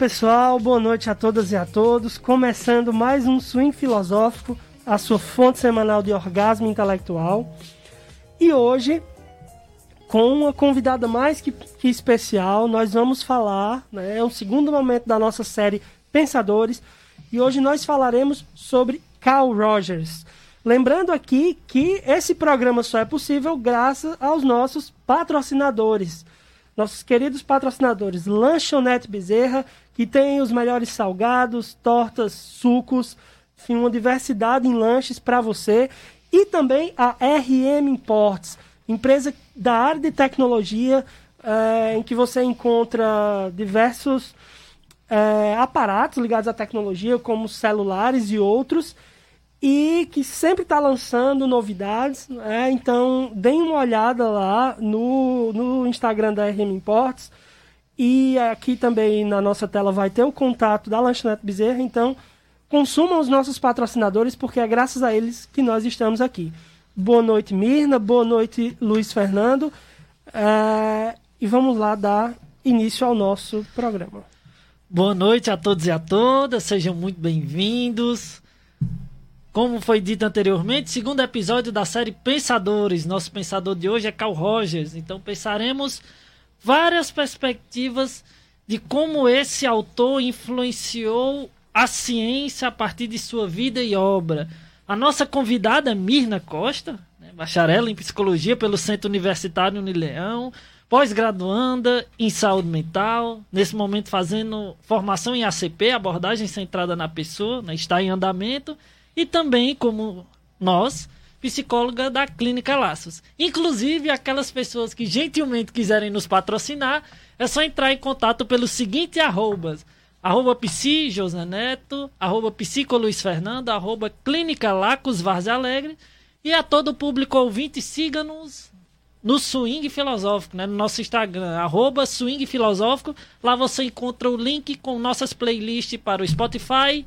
Pessoal, boa noite a todas e a todos. Começando mais um Swing Filosófico, a sua fonte semanal de orgasmo intelectual. E hoje, com uma convidada mais que, que especial, nós vamos falar, né, é um segundo momento da nossa série Pensadores, e hoje nós falaremos sobre Carl Rogers. Lembrando aqui que esse programa só é possível graças aos nossos patrocinadores nossos queridos patrocinadores Lanchonete Bezerra, que tem os melhores salgados, tortas, sucos, enfim, uma diversidade em lanches para você. E também a RM Imports, empresa da área de tecnologia, é, em que você encontra diversos é, aparatos ligados à tecnologia, como celulares e outros e que sempre está lançando novidades. Né? Então, deem uma olhada lá no, no Instagram da RM Imports. E aqui também na nossa tela vai ter o contato da Lanchonete Bezerra. Então, consumam os nossos patrocinadores, porque é graças a eles que nós estamos aqui. Boa noite, Mirna. Boa noite, Luiz Fernando. É... E vamos lá dar início ao nosso programa. Boa noite a todos e a todas, sejam muito bem-vindos. Como foi dito anteriormente, segundo episódio da série Pensadores. Nosso pensador de hoje é Carl Rogers. Então pensaremos várias perspectivas de como esse autor influenciou a ciência a partir de sua vida e obra. A nossa convidada Mirna Costa, né, em psicologia pelo Centro Universitário Unileão, pós-graduanda em saúde mental, nesse momento fazendo formação em ACP, abordagem centrada na pessoa, né, está em andamento e também, como nós, psicóloga da Clínica Laços. Inclusive, aquelas pessoas que gentilmente quiserem nos patrocinar, é só entrar em contato pelo seguinte arrobas. Arroba Psi José Neto, arroba Psico Luiz Fernando, arroba Clínica Lacos Várzea Alegre. E a todo o público ouvinte, siga-nos no Swing Filosófico, né? no nosso Instagram, arroba Swing Filosófico. Lá você encontra o link com nossas playlists para o Spotify,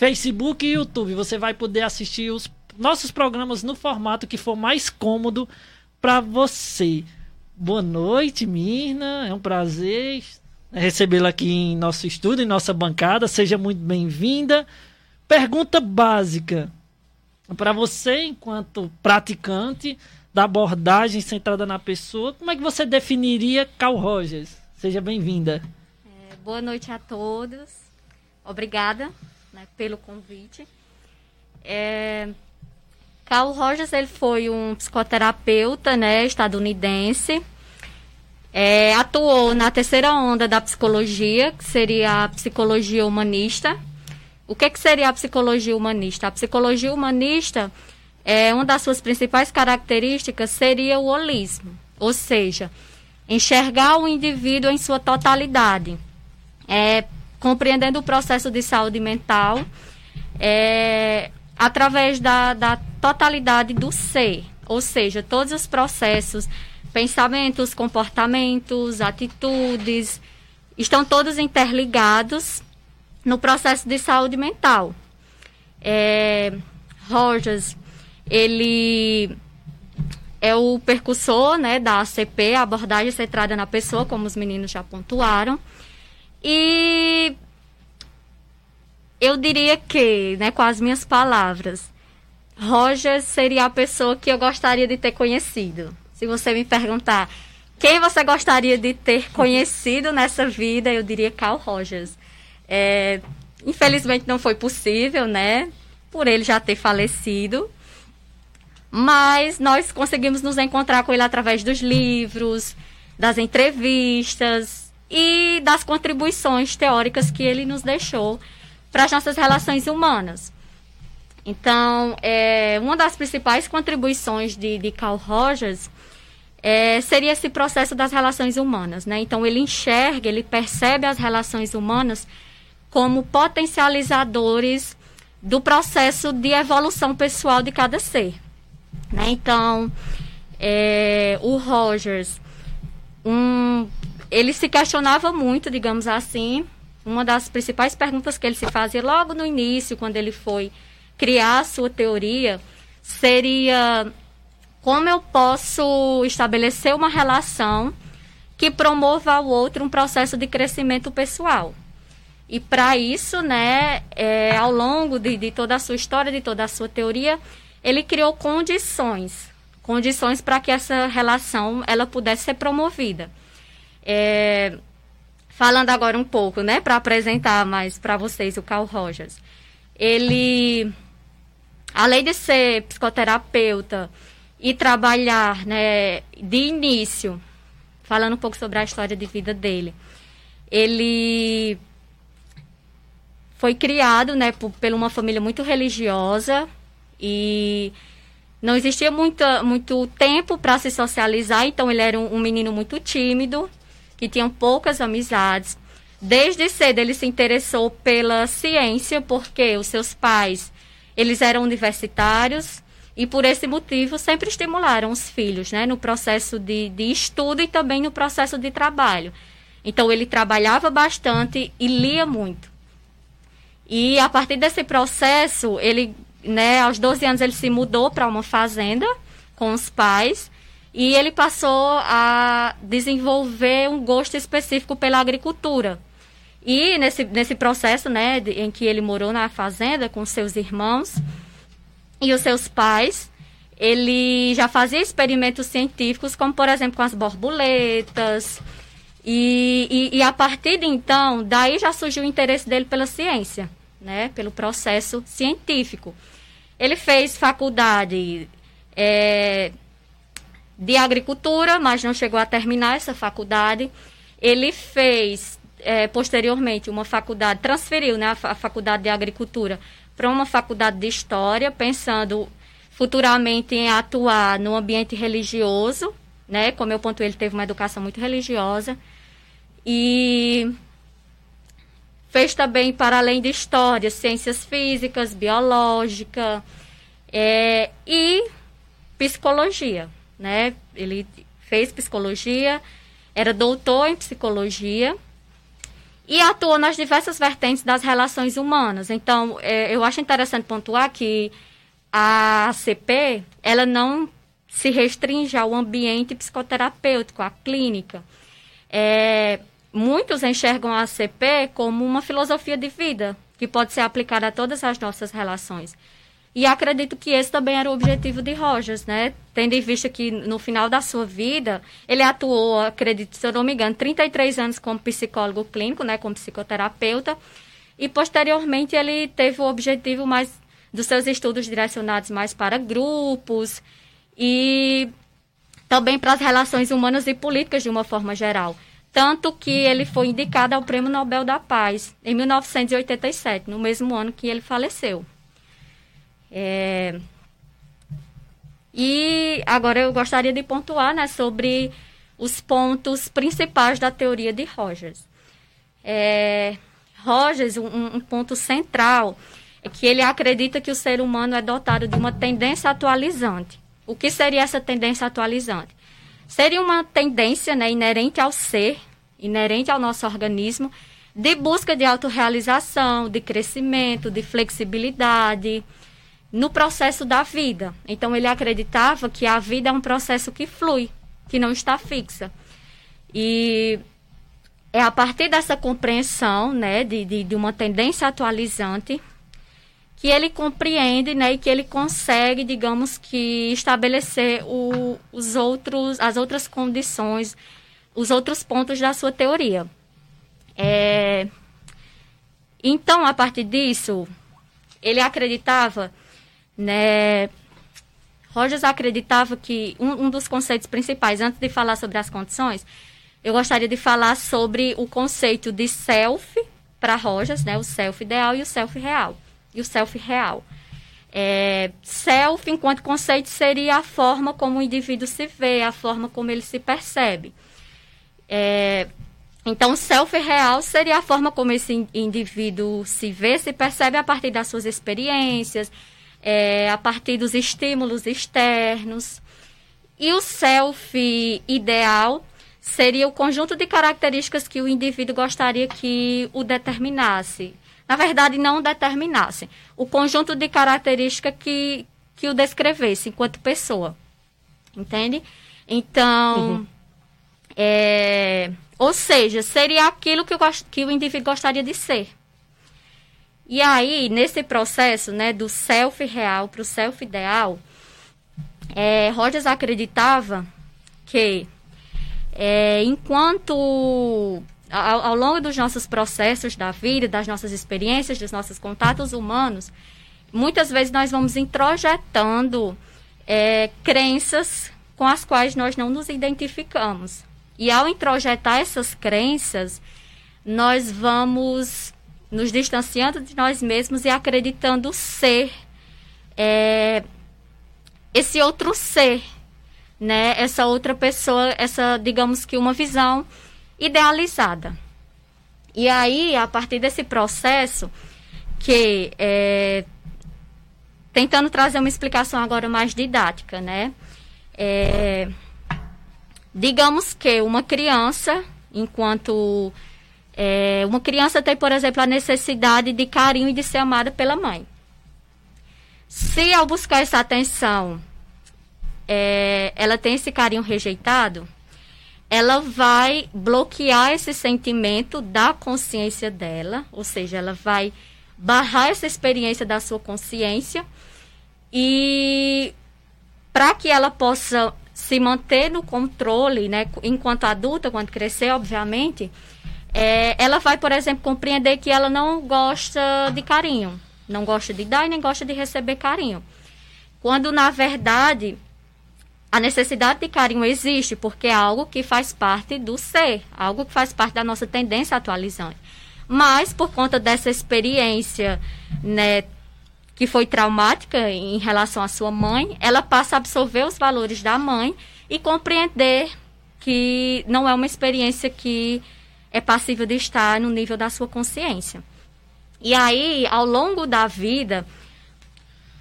Facebook e YouTube. Você vai poder assistir os nossos programas no formato que for mais cômodo para você. Boa noite, Mirna. É um prazer recebê-la aqui em nosso estúdio, em nossa bancada. Seja muito bem-vinda. Pergunta básica para você, enquanto praticante da abordagem centrada na pessoa, como é que você definiria Carl Rogers? Seja bem-vinda. É, boa noite a todos. Obrigada né, pelo convite. É, Carl Rogers ele foi um psicoterapeuta né, estadunidense. É, atuou na terceira onda da psicologia, que seria a psicologia humanista. O que, que seria a psicologia humanista? A psicologia humanista, é, uma das suas principais características seria o holismo, ou seja, enxergar o indivíduo em sua totalidade. É, compreendendo o processo de saúde mental é, através da, da totalidade do ser, ou seja, todos os processos, pensamentos, comportamentos, atitudes, estão todos interligados no processo de saúde mental. É, Rogers, ele é o percussor né, da ACP, a abordagem centrada na pessoa, como os meninos já pontuaram. E eu diria que, né, com as minhas palavras, Roger seria a pessoa que eu gostaria de ter conhecido. Se você me perguntar quem você gostaria de ter conhecido nessa vida, eu diria Carl Rogers. É, infelizmente não foi possível, né? Por ele já ter falecido. Mas nós conseguimos nos encontrar com ele através dos livros, das entrevistas, e das contribuições teóricas que ele nos deixou para as nossas relações humanas. Então, é, uma das principais contribuições de, de Carl Rogers é, seria esse processo das relações humanas. Né? Então, ele enxerga, ele percebe as relações humanas como potencializadores do processo de evolução pessoal de cada ser. Né? Então, é, o Rogers, um ele se questionava muito, digamos assim. Uma das principais perguntas que ele se fazia logo no início, quando ele foi criar a sua teoria, seria como eu posso estabelecer uma relação que promova ao outro um processo de crescimento pessoal. E para isso, né, é, ao longo de, de toda a sua história, de toda a sua teoria, ele criou condições, condições para que essa relação ela pudesse ser promovida. É, falando agora um pouco, né, para apresentar mais para vocês o Carl Rogers. Ele, além de ser psicoterapeuta e trabalhar, né, de início, falando um pouco sobre a história de vida dele, ele foi criado, né, por, por uma família muito religiosa e não existia muita, muito tempo para se socializar, então ele era um, um menino muito tímido que tinham poucas amizades. Desde cedo ele se interessou pela ciência, porque os seus pais, eles eram universitários e por esse motivo sempre estimularam os filhos, né, no processo de, de estudo e também no processo de trabalho. Então ele trabalhava bastante e lia muito. E a partir desse processo, ele, né, aos 12 anos ele se mudou para uma fazenda com os pais e ele passou a desenvolver um gosto específico pela agricultura. E nesse, nesse processo, né, em que ele morou na fazenda com seus irmãos e os seus pais, ele já fazia experimentos científicos, como por exemplo com as borboletas. E, e, e a partir de então, daí já surgiu o interesse dele pela ciência, né, pelo processo científico. Ele fez faculdade é, de agricultura, mas não chegou a terminar essa faculdade. Ele fez é, posteriormente uma faculdade, transferiu né, a, faculdade de agricultura para uma faculdade de história, pensando futuramente em atuar no ambiente religioso, né? Como eu pontuei, ele teve uma educação muito religiosa. E fez também, para além de história, ciências físicas, biológica é, e psicologia né? Ele fez psicologia, era doutor em psicologia e atuou nas diversas vertentes das relações humanas. Então, é, eu acho interessante pontuar que a ACP, ela não se restringe ao ambiente psicoterapêutico, à clínica. É, muitos enxergam a ACP como uma filosofia de vida que pode ser aplicada a todas as nossas relações. E acredito que esse também era o objetivo de Rogers, né? Tendo em vista que no final da sua vida, ele atuou, acredito, se eu não me engano, 33 anos como psicólogo clínico, né? Como psicoterapeuta. E posteriormente ele teve o objetivo mais dos seus estudos direcionados mais para grupos e também para as relações humanas e políticas de uma forma geral. Tanto que ele foi indicado ao Prêmio Nobel da Paz em 1987, no mesmo ano que ele faleceu. É... E agora eu gostaria de pontuar né, sobre os pontos principais da teoria de Rogers. É... Rogers, um, um ponto central é que ele acredita que o ser humano é dotado de uma tendência atualizante. O que seria essa tendência atualizante? Seria uma tendência né, inerente ao ser, inerente ao nosso organismo, de busca de autorrealização, de crescimento, de flexibilidade, no processo da vida. Então ele acreditava que a vida é um processo que flui, que não está fixa. E é a partir dessa compreensão, né, de, de, de uma tendência atualizante, que ele compreende, né, e que ele consegue, digamos que, estabelecer o, os outros, as outras condições, os outros pontos da sua teoria. É... Então, a partir disso, ele acreditava né? Rogers acreditava que um, um dos conceitos principais, antes de falar sobre as condições, eu gostaria de falar sobre o conceito de self para Rogers, né? O self ideal e o self real. E o self real. É, self, enquanto conceito, seria a forma como o indivíduo se vê, a forma como ele se percebe. É, então, self real seria a forma como esse indivíduo se vê, se percebe a partir das suas experiências, é, a partir dos estímulos externos. E o self ideal seria o conjunto de características que o indivíduo gostaria que o determinasse. Na verdade, não determinasse. O conjunto de características que, que o descrevesse enquanto pessoa. Entende? Então, uhum. É, ou seja, seria aquilo que, eu, que o indivíduo gostaria de ser. E aí, nesse processo né, do self real para o self ideal, é, Rogers acreditava que é, enquanto ao, ao, longo dos nossos processos da vida, das nossas experiências, dos nossos contatos humanos, muitas vezes nós vamos introjetando é, crenças com as quais nós não nos identificamos. E ao introjetar essas crenças, nós vamos nos distanciando de nós mesmos e acreditando ser é, esse outro ser, né? Essa outra pessoa, essa, digamos que uma visão idealizada. E aí, a partir desse processo, que é, tentando trazer uma explicação agora mais didática, né? É, digamos que uma criança, enquanto é, uma criança tem, por exemplo, a necessidade de carinho e de ser amada pela mãe. Se ao buscar essa atenção, é, ela tem esse carinho rejeitado, ela vai bloquear esse sentimento da consciência dela, ou seja, ela vai barrar essa experiência da sua consciência e para que ela possa se manter no controle, né, enquanto adulta, quando crescer, obviamente, é, ela vai, por exemplo, compreender que ela não gosta de carinho, não gosta de dar e nem gosta de receber carinho. Quando, na verdade, a necessidade de carinho existe, porque é algo que faz parte do ser, algo que faz parte da nossa tendência atualizante. Mas, por conta dessa experiência, né, que foi traumática em relação à sua mãe, ela passa a absorver os valores da mãe e compreender que não é uma experiência que é passível de estar no nível da sua consciência. E aí, ao longo da vida,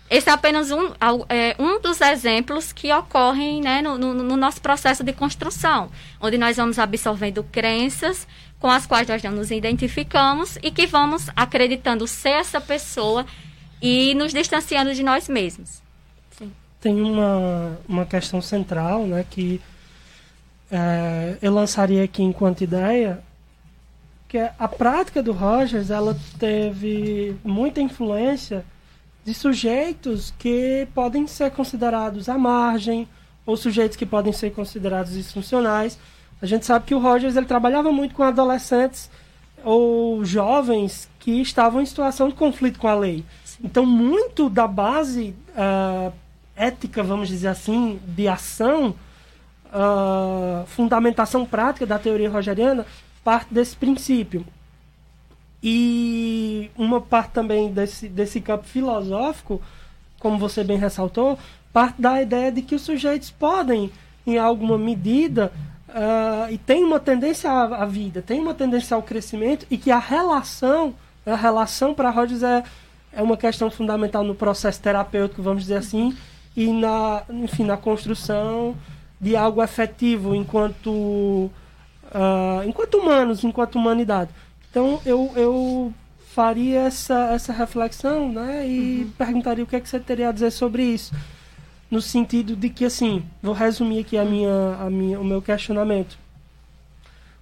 esse é apenas um, é, um dos exemplos que ocorrem né, no, no, no, nosso processo de construção, onde nós vamos absorvendo crenças com as quais nós não nos identificamos e que vamos acreditando ser essa pessoa e nos distanciando de nós mesmos. Sim. Tem uma, uma questão central, né, que é, eu lançaria aqui enquanto ideia, que é a prática do Rogers, ela teve muita influência de sujeitos que podem ser considerados à margem, ou sujeitos que podem ser considerados disfuncionais. A gente sabe que o Rogers ele trabalhava muito com adolescentes ou jovens que estavam em situação de conflito com a lei. Então, muito da base uh, ética, vamos dizer assim, de ação, uh, fundamentação prática da teoria rogeriana, parte desse princípio. E uma parte também desse, desse campo filosófico, como você bem ressaltou, parte da ideia de que os sujeitos podem, em alguma medida, uh, e tem uma tendência à, à, vida, tem uma tendência ao crescimento, e que a relação, a relação para Rogers é é uma questão fundamental no processo terapêutico, vamos dizer assim, e na, enfim, na construção de algo efetivo enquanto, uh, enquanto humanos, enquanto humanidade. Então, eu, eu faria essa, essa reflexão né, e uhum. perguntaria o que, é que você teria a dizer sobre isso. No sentido de que, assim, vou resumir aqui a minha, a minha, o meu questionamento.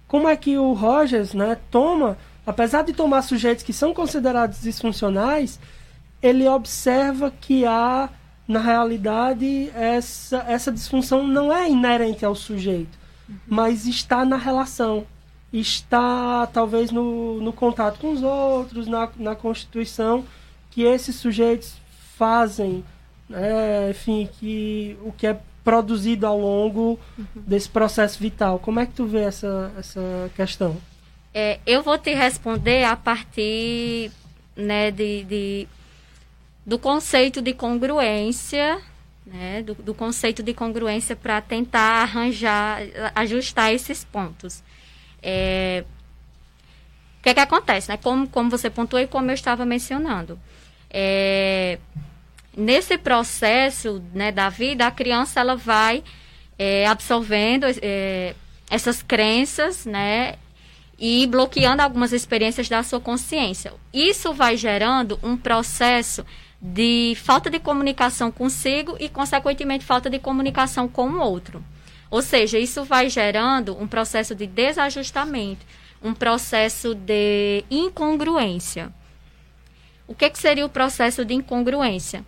Como é que o Rogers né, toma apesar de tomar sujeitos que são considerados disfuncionais, ele observa que há, na realidade, essa, essa disfunção não é inerente ao sujeito, uhum. mas está na relação, está talvez no, no contato com os outros, na, na constituição que esses sujeitos fazem, né, enfim, que o que é produzido ao longo uhum. desse processo vital. Como é que tu vê essa, essa questão? É, eu vou te responder a partir né, de, de do conceito de congruência, né, do, do conceito de congruência para tentar arranjar, ajustar esses pontos. É, o que, é que acontece? Né? Como, como você pontuou e como eu estava mencionando. É, nesse processo né, da vida, a criança ela vai é, absorvendo é, essas crenças, né, e bloqueando algumas experiências da sua consciência. Isso vai gerando um processo de falta de comunicação consigo e, consequentemente, falta de comunicação com o outro. Ou seja, isso vai gerando um processo de desajustamento, um processo de incongruência. O que, que seria o processo de incongruência?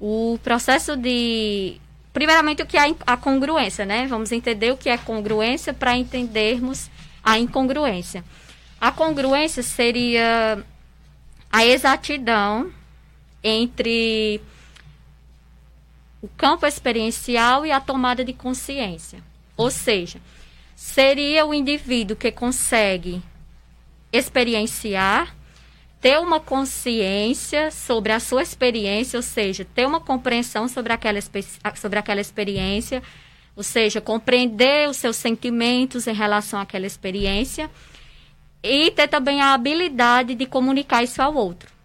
O processo de. Primeiramente, o que é a congruência, né? Vamos entender o que é congruência para entendermos a incongruência. A congruência seria a exatidão entre o campo experiencial e a tomada de consciência. Ou seja, seria o indivíduo que consegue experienciar, ter uma consciência sobre a sua experiência, ou seja, ter uma compreensão sobre aquela, sobre aquela experiência, ou seja, compreender os seus sentimentos em relação àquela experiência e ter também a habilidade de comunicar isso ao outro.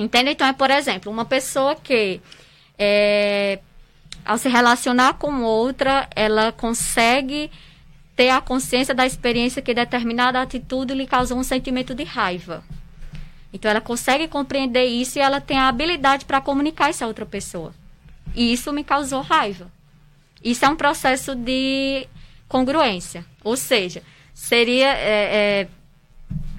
Entende? Então, é, por exemplo, uma pessoa que, é, ao se relacionar com outra, ela consegue ter a consciência da experiência que determinada atitude lhe causou um sentimento de raiva. Então, ela consegue compreender isso e ela tem a habilidade para comunicar isso a outra pessoa. E isso me causou raiva. Isso é um processo de congruência. Ou seja, seria. É, é,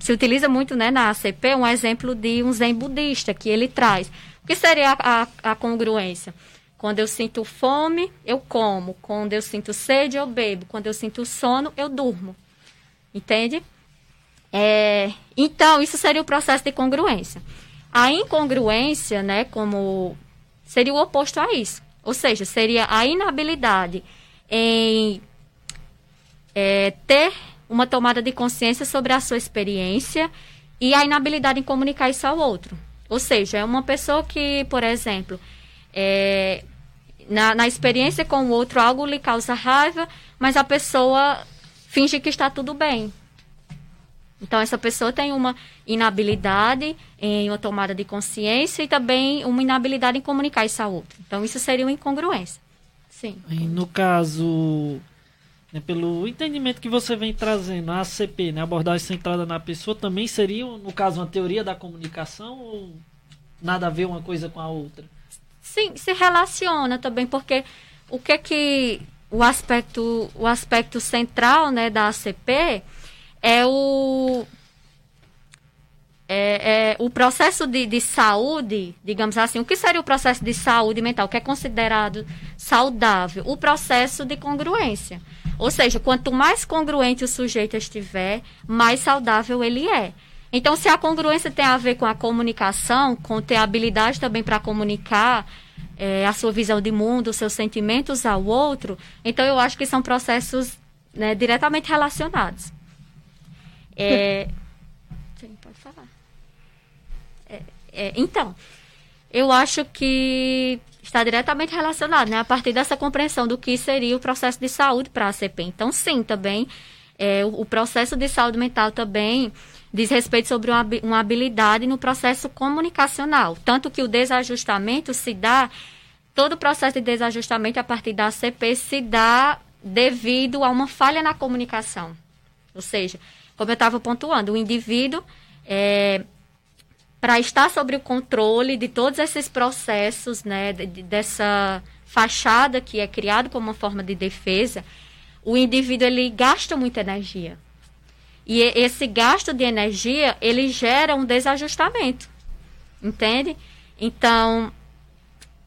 se utiliza muito né, na ACP um exemplo de um zen budista que ele traz. O que seria a, a, a congruência? Quando eu sinto fome, eu como. Quando eu sinto sede, eu bebo. Quando eu sinto sono, eu durmo. Entende? É, então, isso seria o processo de congruência. A incongruência, né, como seria o oposto a isso. Ou seja, seria a inabilidade em é, ter uma tomada de consciência sobre a sua experiência e a inabilidade em comunicar isso ao outro. Ou seja, é uma pessoa que, por exemplo, é, na, na experiência com o outro, algo lhe causa raiva, mas a pessoa finge que está tudo bem. Então, essa pessoa tem uma inabilidade em uma tomada de consciência e também uma inabilidade em comunicar isso ao outro. Então, isso seria uma incongruência. Sim. E no caso, né, pelo entendimento que você vem trazendo, a ACP, né, abordagem centrada na pessoa, também seria, no caso, uma teoria da comunicação ou nada a ver uma coisa com a outra? Sim, se relaciona também, porque o que que o aspecto, o aspecto central né, da ACP é o é, é, o processo de, de, saúde, digamos assim, o que seria o processo de saúde mental, que é considerado saudável? O processo de congruência. Ou seja, quanto mais congruente o sujeito estiver, mais saudável ele é. Então, se a congruência tem a ver com a comunicação, com ter habilidade também para comunicar é, a sua visão de mundo, os seus sentimentos ao outro, então eu acho que são processos né, diretamente relacionados. É... Sim, pode falar. É, é, então, eu acho que está diretamente relacionado, né? A partir dessa compreensão do que seria o processo de saúde para a ACP. Então, sim, também é, o, o, processo de saúde mental também diz respeito sobre uma, uma habilidade no processo comunicacional. Tanto que o desajustamento se dá, todo o processo de desajustamento a partir da ACP se dá devido a uma falha na comunicação. Ou seja, como eu estava pontuando, o indivíduo, é, para estar sobre o controle de todos esses processos, né, de, dessa fachada que é criado como uma forma de defesa, o indivíduo ele gasta muita energia. E esse gasto de energia, ele gera um desajustamento. Entende? Então,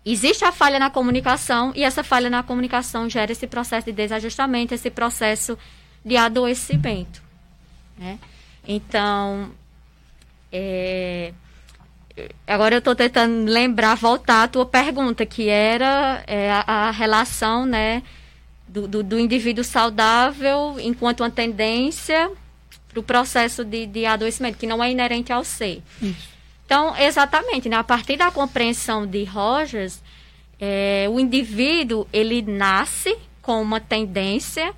existe a falha na comunicação e essa falha na comunicação gera esse processo de desajustamento, esse processo de adoecimento. Né? Então, é, agora eu estou tentando lembrar, voltar à tua pergunta, que era é, a, a, relação né, do, do, do, indivíduo saudável enquanto uma tendência para o processo de, de adoecimento, que não é inerente ao ser. Isso. Então, exatamente, né, a partir da compreensão de Rogers, é, o indivíduo ele nasce com uma tendência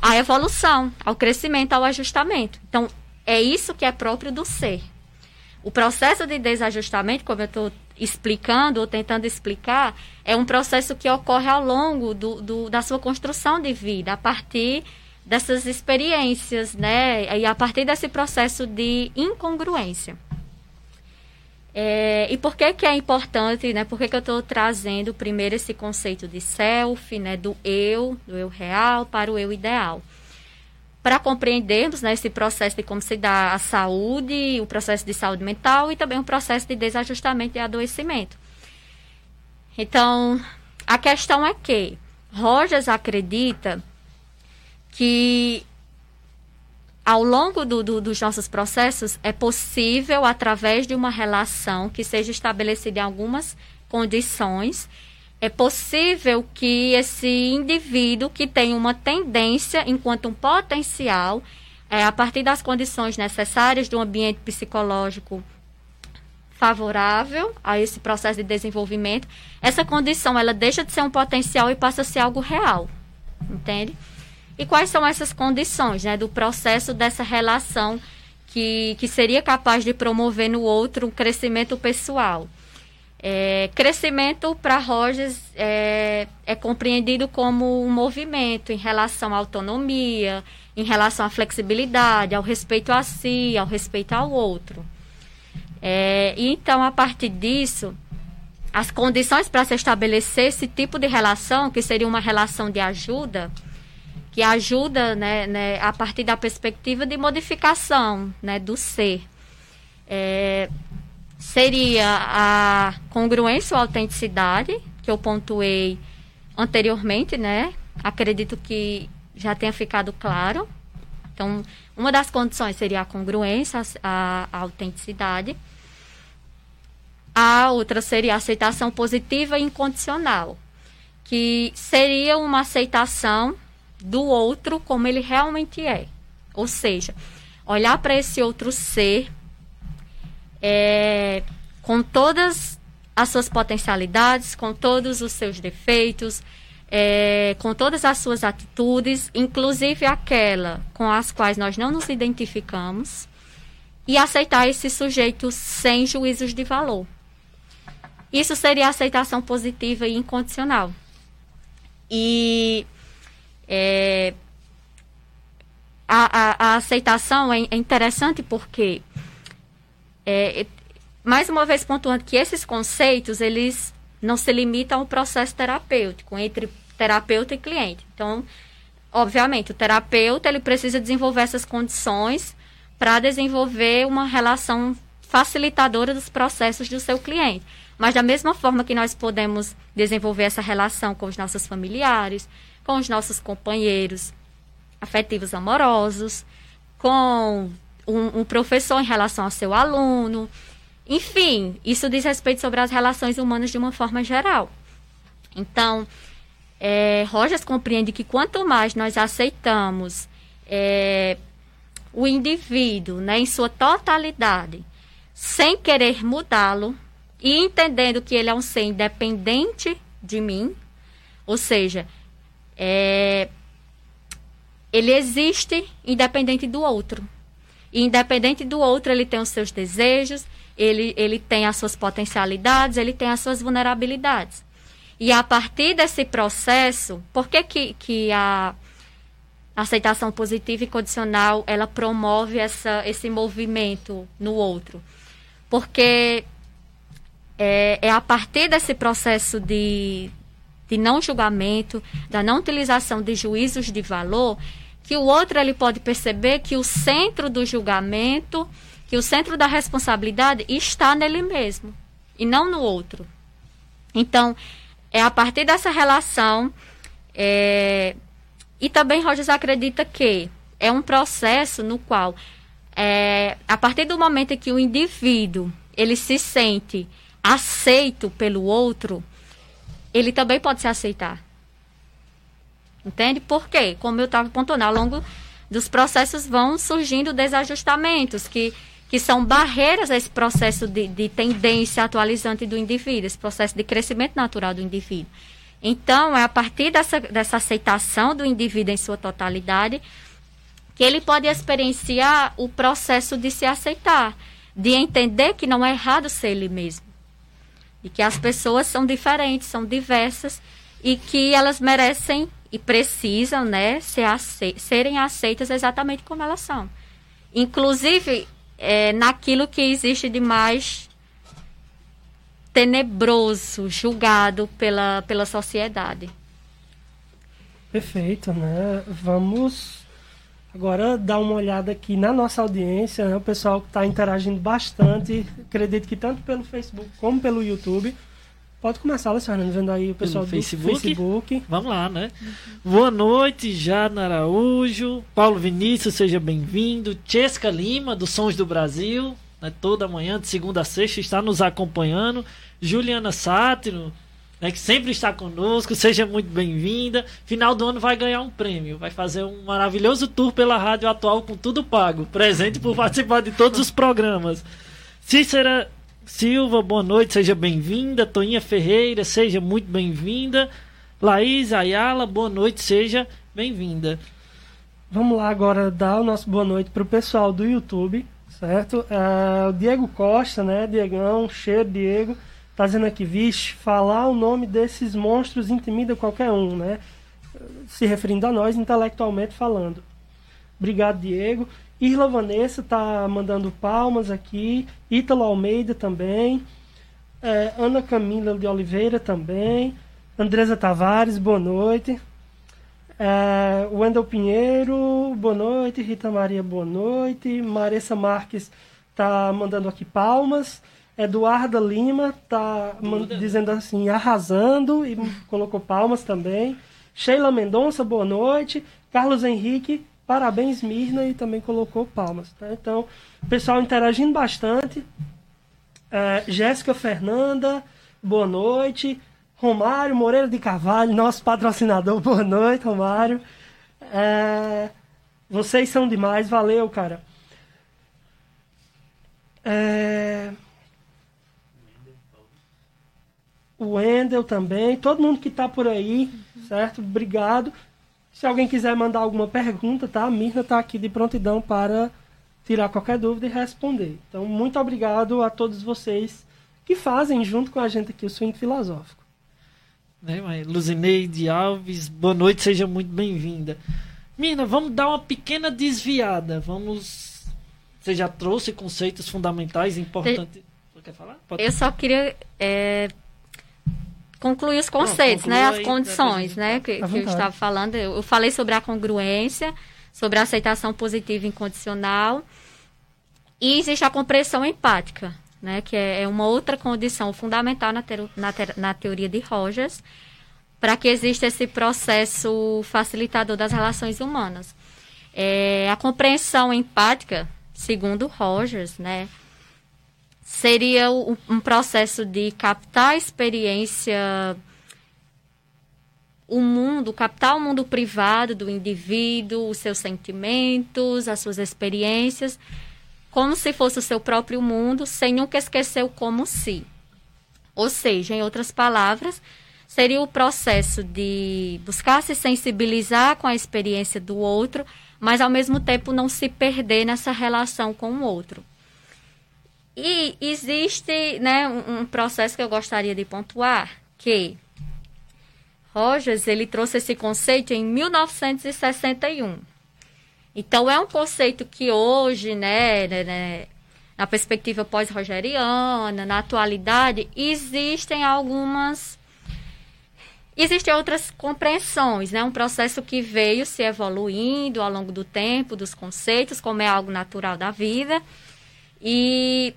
à evolução, ao crescimento, ao ajustamento. Então, é isso que é próprio do ser. O processo de desajustamento, como eu estou explicando ou tentando explicar, é um processo que ocorre ao longo do, do, da sua construção de vida, a partir dessas experiências, né? E a partir desse processo de incongruência. É, e por que, que é importante, né? Por que, que eu estou trazendo primeiro esse conceito de self, né? Do eu, do eu real para o eu ideal. Para compreendermos né, esse processo de como se dá a saúde, o processo de saúde mental e também o processo de desajustamento e adoecimento. Então, a questão é que Rogers acredita que ao longo do, do, dos nossos processos é possível, através de uma relação que seja estabelecida em algumas condições, é possível que esse indivíduo que tem uma tendência, enquanto um potencial, é, a partir das condições necessárias do ambiente psicológico favorável a esse processo de desenvolvimento, essa condição ela deixa de ser um potencial e passa a ser algo real, entende? E quais são essas condições, né, do processo dessa relação que, que seria capaz de promover no outro um crescimento pessoal? É, crescimento para Rogers é, é compreendido como um movimento em relação à autonomia, em relação à flexibilidade, ao respeito a si, ao respeito ao outro. É, então, a partir disso, as condições para se estabelecer esse tipo de relação, que seria uma relação de ajuda, que ajuda né, né, a partir da perspectiva de modificação né, do ser. É, seria a congruência ou autenticidade, que eu pontuei anteriormente, né? Acredito que já tenha ficado claro. Então, uma das condições seria a congruência, a, a autenticidade. A outra seria a aceitação positiva e incondicional, que seria uma aceitação do outro como ele realmente é. Ou seja, olhar para esse outro ser é, com todas as suas potencialidades, com todos os seus defeitos, é, com todas as suas atitudes, inclusive aquela com as quais nós não nos identificamos, e aceitar esse sujeito sem juízos de valor. Isso seria aceitação positiva e incondicional. E é, a, a, a, aceitação é, é interessante porque, é, mais uma vez pontuando que esses conceitos, eles não se limitam ao processo terapêutico entre terapeuta e cliente. Então, obviamente, o terapeuta ele precisa desenvolver essas condições para desenvolver uma relação facilitadora dos processos do seu cliente. Mas da mesma forma que nós podemos desenvolver essa relação com os nossos familiares, com os nossos companheiros afetivos amorosos, com um, um professor em relação ao seu aluno, enfim, isso diz respeito sobre as relações humanas de uma forma geral. Então, é, Rogers compreende que quanto mais nós aceitamos é, o indivíduo né, em sua totalidade, sem querer mudá-lo, e entendendo que ele é um ser independente de mim, ou seja, é, ele existe independente do outro. Independente do outro, ele tem os seus desejos, ele, ele tem as suas potencialidades, ele tem as suas vulnerabilidades. E a partir desse processo, por que, que, que a aceitação positiva e condicional ela promove essa, esse movimento no outro? Porque é, é a partir desse processo de, de não julgamento, da não utilização de juízos de valor, que o outro ele pode perceber que o centro do julgamento, que o centro da responsabilidade está nele mesmo e não no outro. Então, é a partir dessa relação é, e também Rogers acredita que é um processo no qual é, a partir do momento em que o indivíduo ele se sente aceito pelo outro, ele também pode se aceitar. Entende? Por quê? Como eu estava apontando, ao longo dos processos vão surgindo desajustamentos que, que são barreiras a esse processo de, de tendência atualizante do indivíduo, esse processo de crescimento natural do indivíduo. Então, é a partir dessa, dessa aceitação do indivíduo em sua totalidade que ele pode experienciar o processo de se aceitar, de entender que não é errado ser ele mesmo e que as pessoas são diferentes, são diversas e que elas merecem e precisam, né, ser ace serem aceitas exatamente como elas são. Inclusive, é, naquilo que existe de mais tenebroso, julgado pela, pela sociedade. Perfeito, né? Vamos agora dar uma olhada aqui na nossa audiência, né? o pessoal que está interagindo bastante, acredito que tanto pelo Facebook como pelo YouTube. Pode começar, Alessandro, vendo aí o pessoal do Facebook? Facebook. Vamos lá, né? Boa noite, Jana Araújo, Paulo Vinícius, seja bem-vindo. Chesca Lima, do Sons do Brasil, né, toda manhã, de segunda a sexta, está nos acompanhando. Juliana Sátiro, né, que sempre está conosco, seja muito bem-vinda. Final do ano vai ganhar um prêmio, vai fazer um maravilhoso tour pela rádio atual com tudo pago. Presente por participar de todos os programas. Cícera Silva, boa noite, seja bem-vinda. Toinha Ferreira, seja muito bem-vinda. Laís Ayala, boa noite, seja bem-vinda. Vamos lá agora dar o nosso boa noite para o pessoal do YouTube, certo? É, o Diego Costa, né? Diegão, cheiro, Diego. Tá dizendo aqui, vixe, falar o nome desses monstros intimida qualquer um, né? Se referindo a nós, intelectualmente falando. Obrigado, Diego. Irla Vanessa tá mandando palmas aqui. Ítalo Almeida também. É, Ana Camila de Oliveira também. Andresa Tavares, boa noite. É, Wendel Pinheiro, boa noite. Rita Maria, boa noite. Maressa Marques tá mandando aqui palmas. Eduarda Lima tá dizendo assim, arrasando e colocou palmas também. Sheila Mendonça, boa noite. Carlos Henrique, parabéns, Mirna, e também colocou palmas. tá? Então, pessoal interagindo bastante. É, Jéssica Fernanda, boa noite. Romário Moreira de Carvalho, nosso patrocinador, boa noite, Romário. É, vocês são demais, valeu, cara. É, o Wendel também, todo mundo que tá por aí, certo? Obrigado. Se alguém quiser mandar alguma pergunta, tá? A Mirna tá aqui de prontidão para tirar qualquer dúvida e responder. Então, muito obrigado a todos vocês que fazem junto com a gente aqui o Swing Filosófico. Né, mas Luzineide Alves, boa noite, seja muito bem-vinda. Mina, vamos dar uma pequena desviada. Vamos. Você já trouxe conceitos fundamentais importantes. Você quer falar? Pode- Eu só queria é, concluir os conceitos, conclua né? aí, As condições, né? Que, que eu estava falando. Eu, falei sobre a congruência, sobre a aceitação positiva e incondicional. E existe a compreensão empática, né? Que é, é uma outra condição fundamental na, tero- na, te- na teoria de Rogers para que exista esse processo facilitador das relações humanas. É, a compreensão empática, segundo Rogers, né? Seria um processo de captar a experiência, o mundo, captar o mundo privado do indivíduo, os seus sentimentos, as suas experiências, como se fosse o seu próprio mundo, sem nunca esquecer o como se. Ou seja, em outras palavras, seria o processo de buscar se sensibilizar com a experiência do outro, mas ao mesmo tempo não se perder nessa relação com o outro. E existe né, um, um processo que eu gostaria de pontuar, que Rogers ele trouxe esse conceito em 1961. Então é um conceito que hoje, né, né, né, na perspectiva pós-rogeriana, na atualidade, existem algumas Existem outras compreensões, né? Um processo que veio se evoluindo ao longo do tempo, dos conceitos, como é algo natural da vida. E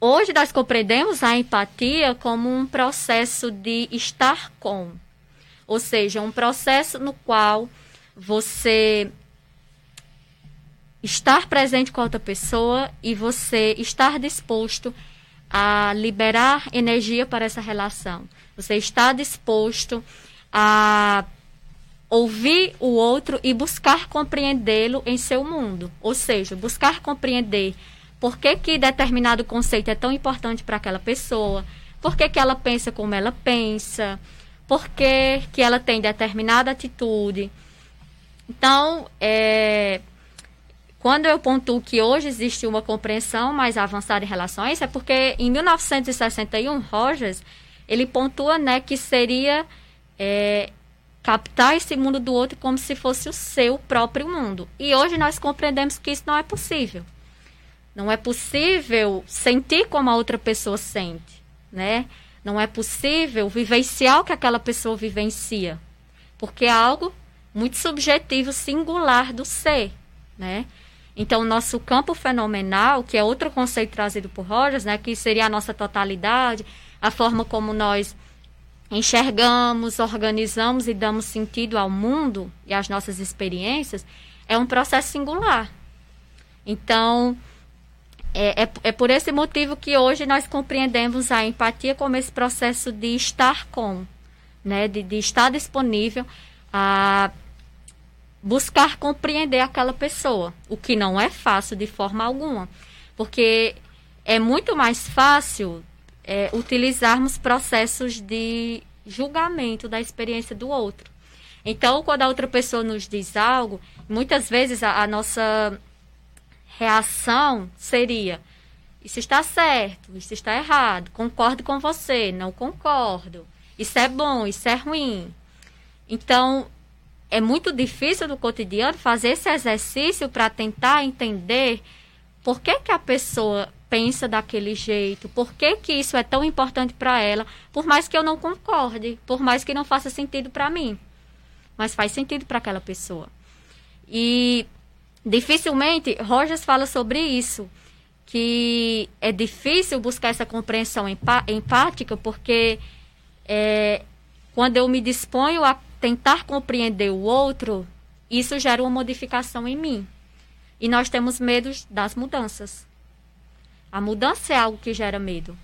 hoje nós compreendemos a empatia como um processo de estar com. Ou seja, um processo no qual você estar presente com outra pessoa e você estar disposto a liberar energia para essa relação. Você está disposto a ouvir o outro e buscar compreendê-lo em seu mundo. Ou seja, buscar compreender por que, que determinado conceito é tão importante para aquela pessoa, por que, que ela pensa como ela pensa, por que, que ela tem determinada atitude. Então, é, quando eu pontuo que hoje existe uma compreensão mais avançada em relação a isso, é porque em 1961, Rogers, ele pontua né, que seria é, captar esse mundo do outro como se fosse o seu próprio mundo. E hoje nós compreendemos que isso não é possível. Não é possível sentir como a outra pessoa sente. né? Não é possível vivenciar o que aquela pessoa vivencia, porque é algo muito subjetivo, singular do ser, né? Então, o nosso campo fenomenal, que é outro conceito trazido por Rogers, né, que seria a nossa totalidade, a forma como nós enxergamos, organizamos e damos sentido ao mundo e às nossas experiências, é um processo singular. Então, é, é, é, por esse motivo que hoje nós compreendemos a empatia como esse processo de estar com, né, de, de estar disponível a buscar compreender aquela pessoa, o que não é fácil de forma alguma, porque é muito mais fácil é, utilizarmos processos de julgamento da experiência do outro. Então, quando a outra pessoa nos diz algo, muitas vezes a, a nossa reação seria: Isso está certo, isso está errado, concordo com você, não concordo, isso é bom, isso é ruim. Então, é muito difícil no cotidiano fazer esse exercício para tentar entender por que, que a pessoa pensa daquele jeito, por que, que isso é tão importante para ela, por mais que eu não concorde, por mais que não faça sentido para mim, mas faz sentido para aquela pessoa. E dificilmente Rogers fala sobre isso, que é difícil buscar essa compreensão empática, porque é, quando eu me disponho a tentar compreender o outro, isso gera uma modificação em mim. E nós temos medo das mudanças. A mudança é algo que gera medo.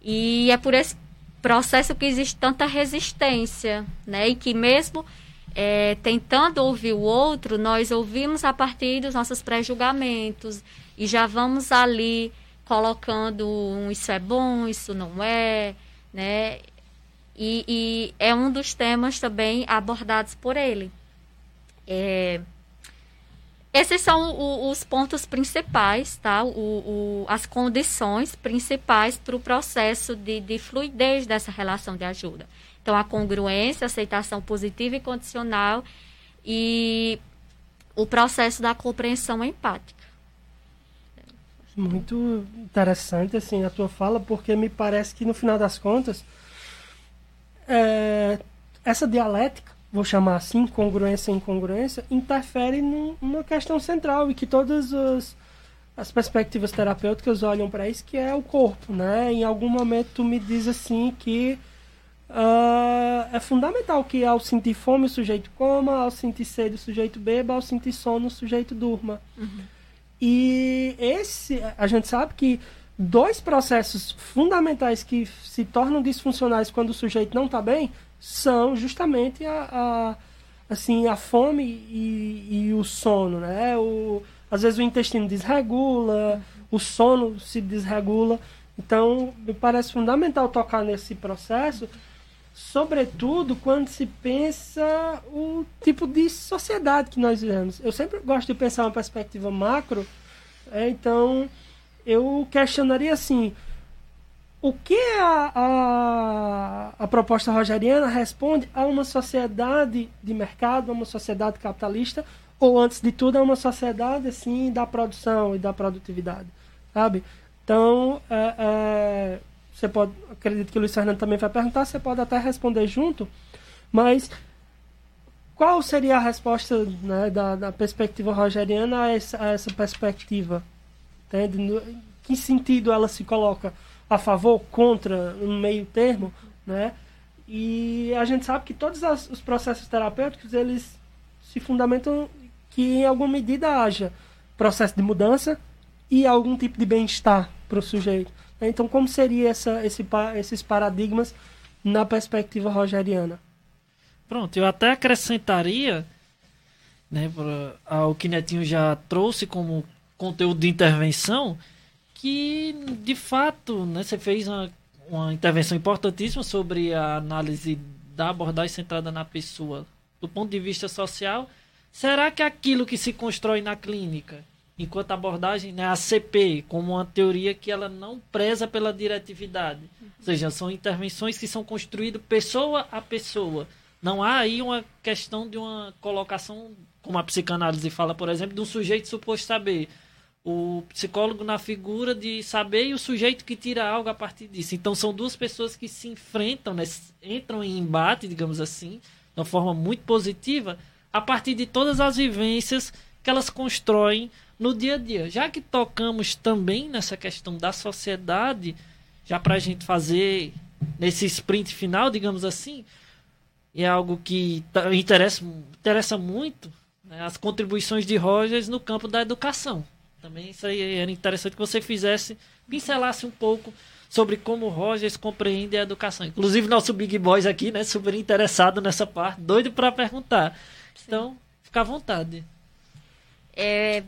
E é por esse processo que existe tanta resistência, né? E que mesmo é, tentando ouvir o outro, nós ouvimos a partir dos nossos pré-julgamentos e já vamos ali colocando um isso é bom, isso não é, né? E, e é um dos temas também abordados por ele. É, esses são o, os pontos principais, tá? O, o, as condições principais para o processo de, de fluidez dessa relação de ajuda. Então, a congruência, a aceitação positiva e condicional e o processo da compreensão empática. Muito interessante assim a tua fala, porque me parece que no final das contas é, essa dialética, vou chamar assim, congruência e incongruência, interfere numa questão central e que todas as, as perspectivas terapêuticas olham para isso, que é o corpo, né? Em algum momento tu me diz assim que uh, é fundamental que ao sentir fome o sujeito coma, ao sentir sede o sujeito beba, ao sentir sono o sujeito durma. Uhum. E esse, a gente sabe que dois processos fundamentais que se tornam disfuncionais quando o sujeito não está bem são justamente a, a, assim a fome e, e, o sono né o, às vezes o intestino desregula o sono se desregula então me parece fundamental tocar nesse processo sobretudo quando se pensa o tipo de sociedade que nós vivemos eu sempre gosto de pensar uma perspectiva macro é, então eu questionaria assim: o que a, a, a, proposta rogeriana responde a uma sociedade de mercado, a uma sociedade capitalista, ou antes de tudo, a uma sociedade assim da produção e da produtividade, sabe? Então, é, é, você pode, acredito que o Luiz Fernando também vai perguntar, você pode até responder junto, mas qual seria a resposta né, da, da perspectiva rogeriana a essa, a essa perspectiva Entende? No, que sentido ela se coloca a favor, contra, no meio termo, né? E a gente sabe que todos as, os processos terapêuticos, eles se fundamentam que em alguma medida haja processo de mudança e algum tipo de bem-estar para o sujeito. Né? Então, como seria essa, esse, esses paradigmas na perspectiva rogeriana? Pronto, eu até acrescentaria né, ao que Netinho já trouxe como conteúdo de intervenção que, de fato, né, você fez uma, uma intervenção importantíssima sobre a análise da abordagem centrada na pessoa do ponto de vista social. Será que aquilo que se constrói na clínica, enquanto abordagem, né, a CP, como uma teoria que ela não preza pela diretividade, uhum. ou seja, são intervenções que são construídas pessoa a pessoa. Não há aí uma questão de uma colocação, como a psicanálise fala, por exemplo, de um sujeito suposto saber o psicólogo na figura de saber e o sujeito que tira algo a partir disso. Então são duas pessoas que se enfrentam, né, entram em embate, digamos assim, de uma forma muito positiva, a partir de todas as vivências que elas constroem no dia a dia. Já que tocamos também nessa questão da sociedade, já para a gente fazer nesse sprint final, digamos assim, é algo que interessa, interessa muito né, as contribuições de Rogers no campo da educação. Também isso aí era interessante que você fizesse, pincelasse um pouco sobre como Rogers compreende a educação. Inclusive nosso Big Boys aqui, né, super interessado nessa parte, doido para perguntar. Então, fica à vontade. É...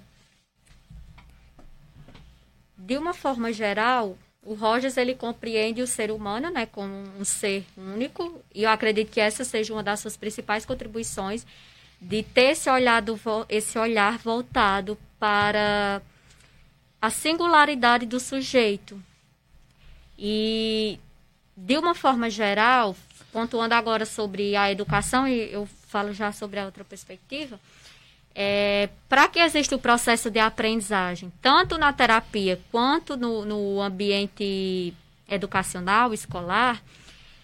De uma forma geral, o Rogers ele compreende o ser humano, né, como um ser único, e eu acredito que essa seja uma das suas principais contribuições de ter esse olhar, do, esse olhar voltado para a singularidade do sujeito. E, de uma forma geral, pontuando agora sobre a educação, e eu falo já sobre a outra perspectiva, é, para que exista o processo de aprendizagem, tanto na terapia quanto no, no ambiente educacional, escolar,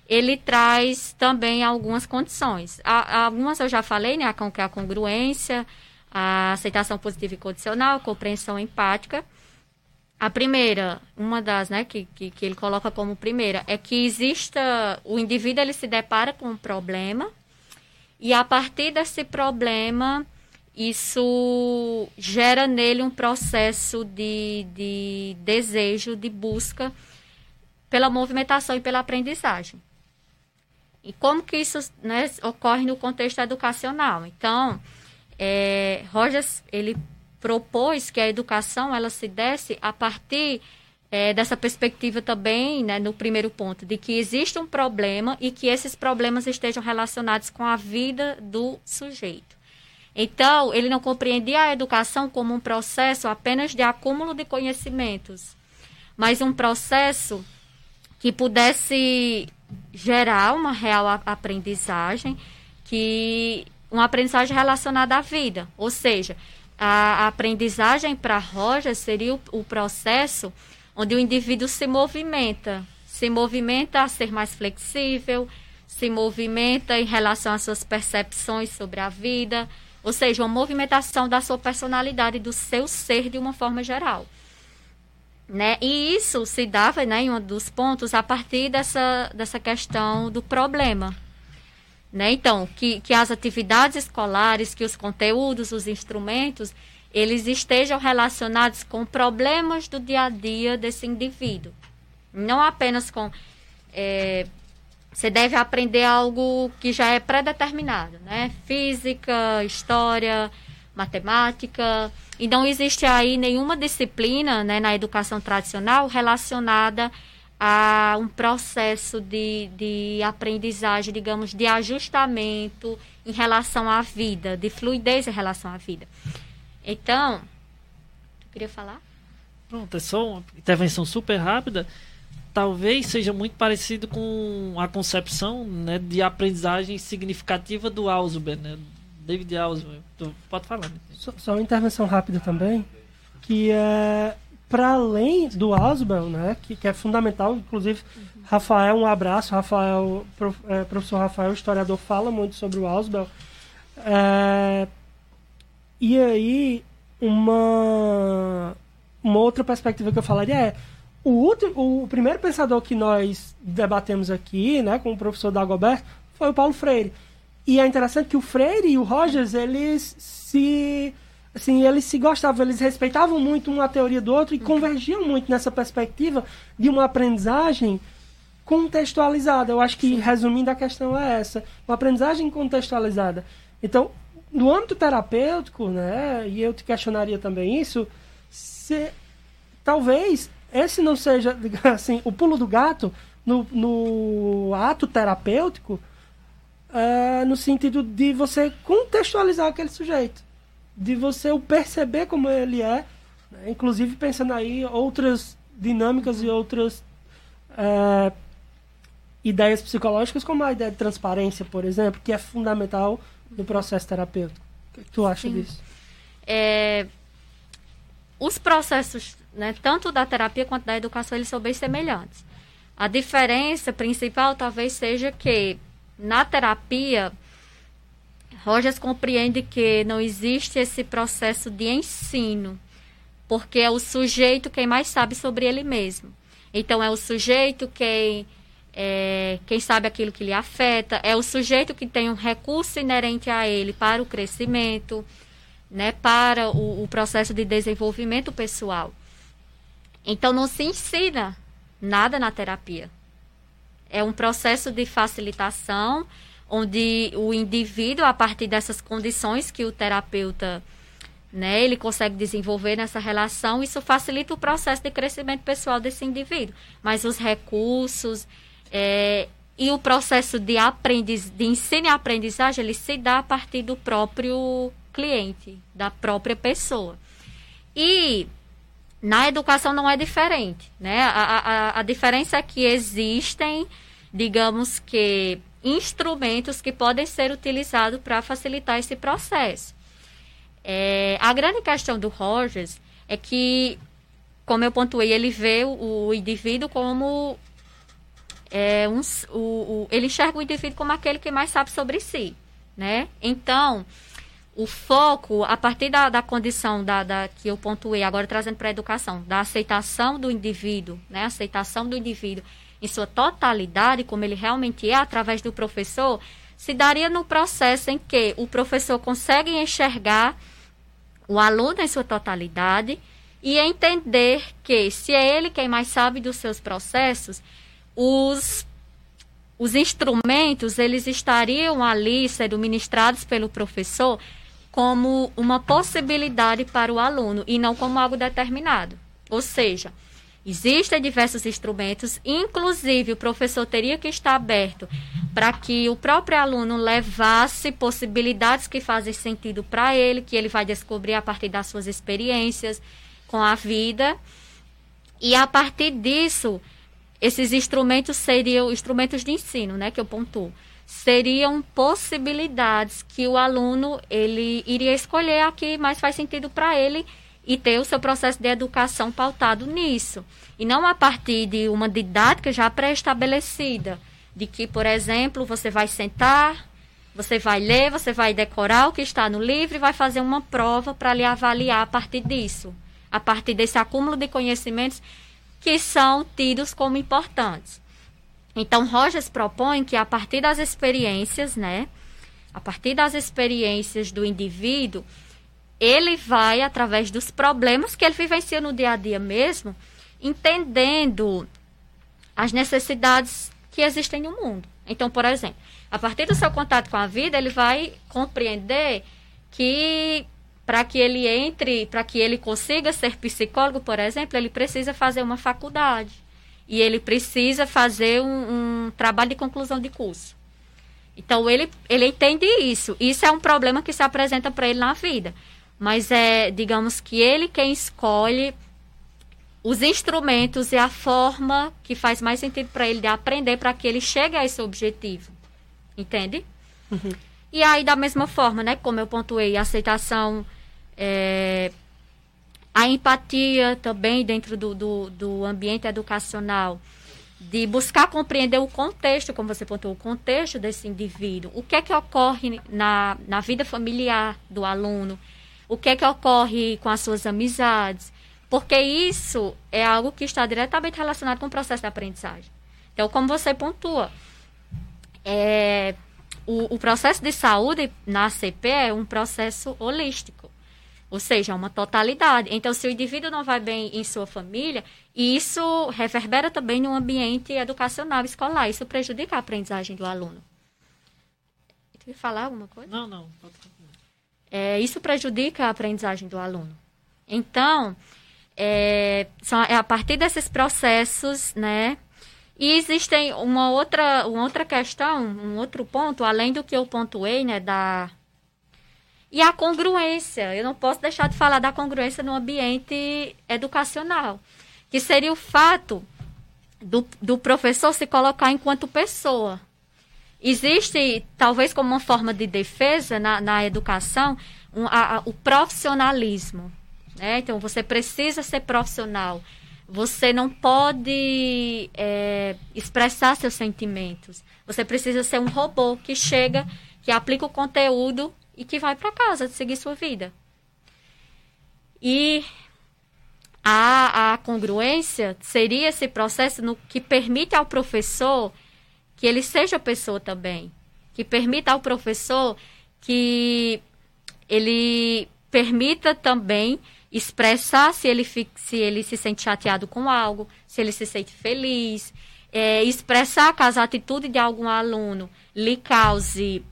ele traz também algumas condições. algumas eu já falei, né, que é a congruência, a aceitação positiva e condicional, compreensão empática. A primeira, uma das, né, que, que, que, ele coloca como primeira, é que exista, o indivíduo ele se depara com um problema e a partir desse problema, isso gera nele um processo de, de desejo, de busca pela movimentação e pela aprendizagem. E como que isso né, ocorre no contexto educacional? Então, é, Rogers, ele propôs que a educação ela se desse a partir é, dessa perspectiva também, né, no primeiro ponto, de que existe um problema e que esses problemas estejam relacionados com a vida do sujeito. Então, ele não compreendia a educação como um processo apenas de acúmulo de conhecimentos, mas um processo que pudesse gerar uma real aprendizagem, que uma aprendizagem relacionada à vida, ou seja, a aprendizagem para Roger seria o, o processo onde o indivíduo se movimenta, se movimenta a ser mais flexível, se movimenta em relação às suas percepções sobre a vida, ou seja, uma movimentação da sua personalidade, do seu ser de uma forma geral. Né? E isso se dava né, em um dos pontos a partir dessa, dessa questão do problema. Né? Então, que, que as atividades escolares, que os conteúdos, os instrumentos, eles estejam relacionados com problemas do dia a dia desse indivíduo. Não apenas com. É, você deve aprender algo que já é pré-determinado, né? Física, história, matemática. E não existe aí nenhuma disciplina né, na educação tradicional relacionada a um processo de, de aprendizagem, digamos, de ajustamento em relação à vida, de fluidez em relação à vida. Então, tu queria falar? Pronto, é só uma intervenção super rápida. Talvez seja muito parecido com a concepção né, de aprendizagem significativa do Ausubel, né, David Ausman. Pode falar. Né? Só, só, uma intervenção rápida também, que é para além do Ausbel, né, que, que é fundamental, inclusive. Rafael, um abraço, Rafael, prof, é, professor Rafael, historiador, fala muito sobre o Ausbel. É, e aí, uma, uma outra perspectiva que eu falaria é o, último, o primeiro pensador que nós debatemos aqui, né, com o professor Dagobert, foi o Paulo Freire. E é interessante que o Freire e o Rogers, eles se assim, eles se gostavam, eles respeitavam muito uma teoria do outro e convergiam muito nessa perspectiva de uma aprendizagem contextualizada. Eu acho que, Sim. resumindo, a questão é essa. Uma aprendizagem contextualizada. Então, no âmbito terapêutico, né, e eu te questionaria também isso, se, talvez esse não seja, assim, o pulo do gato no, no ato terapêutico, uh, no sentido de você contextualizar aquele sujeito, de você o perceber como ele é, né? inclusive pensando aí outras dinâmicas e outras uh, ideias psicológicas, como a ideia de transparência, por exemplo, que é fundamental no processo terapêutico. O que tu acha Sim. disso? É, os processos, né, tanto da terapia quanto da educação, eles são bem semelhantes. A diferença principal talvez seja que na terapia, Rogers compreende que não existe esse processo de ensino, porque é o sujeito quem mais sabe sobre ele mesmo. Então, é o sujeito quem, é, quem sabe aquilo que lhe afeta, é o sujeito que tem um recurso inerente a ele para o crescimento, né, para o, o processo de desenvolvimento pessoal. Então, não se ensina nada na terapia. É um processo de facilitação, onde o indivíduo, a partir dessas condições que o terapeuta né, ele consegue desenvolver nessa relação, isso facilita o processo de crescimento pessoal desse indivíduo. Mas os recursos é, e o processo de, aprendiz, de ensino e aprendizagem, ele se dá a partir do próprio cliente, da própria pessoa. E na educação não é diferente, né? A, a, a diferença é que existem, digamos que, instrumentos que podem ser utilizados para facilitar esse processo. É, a grande questão do Rogers é que, como eu pontuei, ele vê o, o indivíduo como é, um, o, o, ele enxerga o indivíduo como aquele que mais sabe sobre si, né? Então, o foco, a partir da, da condição da, da, que eu pontuei, agora trazendo para a educação, da aceitação do indivíduo, né? aceitação do indivíduo em sua totalidade, como ele realmente é, através do professor, se daria no processo em que o professor consegue enxergar o aluno em sua totalidade e entender que, se é ele quem mais sabe dos seus processos, os os instrumentos eles estariam ali sendo ministrados pelo professor como uma possibilidade para o aluno e não como algo determinado. Ou seja, existem diversos instrumentos, inclusive o professor teria que estar aberto para que o próprio aluno levasse possibilidades que fazem sentido para ele, que ele vai descobrir a partir das suas experiências com a vida. E a partir disso, esses instrumentos seriam instrumentos de ensino, né, que eu pontuo seriam possibilidades que o aluno ele iria escolher a que mais faz sentido para ele e ter o seu processo de educação pautado nisso. E não a partir de uma didática já pré-estabelecida, de que, por exemplo, você vai sentar, você vai ler, você vai decorar o que está no livro e vai fazer uma prova para lhe avaliar a partir disso, a partir desse acúmulo de conhecimentos que são tidos como importantes. Então, Rogers propõe que a partir das experiências, né? A partir das experiências do indivíduo, ele vai, através dos problemas que ele vivencia no dia a dia mesmo, entendendo as necessidades que existem no mundo. Então, por exemplo, a partir do seu contato com a vida, ele vai compreender que para que ele entre, para que ele consiga ser psicólogo, por exemplo, ele precisa fazer uma faculdade e ele precisa fazer um, um trabalho de conclusão de curso. Então ele, ele entende isso. Isso é um problema que se apresenta para ele na vida. Mas é, digamos que ele quem escolhe os instrumentos e a forma que faz mais sentido para ele de aprender para que ele chegue a esse objetivo. Entende? Uhum. E aí, da mesma forma, né, como eu pontuei, a aceitação é, a empatia também dentro do, do, do, ambiente educacional, de buscar compreender o contexto, como você pontuou, o contexto desse indivíduo, o que é que ocorre na, na vida familiar do aluno, o que é que ocorre com as suas amizades, porque isso é algo que está diretamente relacionado com o processo de aprendizagem. Então, como você pontua, é, o, o processo de saúde na CP é um processo holístico. Ou seja, uma totalidade. Então, se o indivíduo não vai bem em sua família, isso reverbera também no ambiente educacional escolar. Isso prejudica a aprendizagem do aluno. Quer falar alguma coisa? Não, não. É, isso prejudica a aprendizagem do aluno. Então, é, são, é a partir desses processos, né? E existem uma outra, uma outra questão, um outro ponto, além do que eu pontuei, né, da e a congruência, eu não posso deixar de falar da congruência no ambiente educacional, que seria o fato do, do professor se colocar enquanto pessoa. Existe, talvez como uma forma de defesa na, na educação, um, a, a, o profissionalismo. Né? Então, você precisa ser profissional. Você não pode é, expressar seus sentimentos. Você precisa ser um robô que chega, que aplica o conteúdo e que vai para casa seguir sua vida. E a, a congruência seria esse processo no que permite ao professor que ele seja pessoa também, que permita ao professor que ele permita também expressar se ele, se ele se sente chateado com algo, se ele se sente feliz, é, expressar caso a atitude de algum aluno lhe cause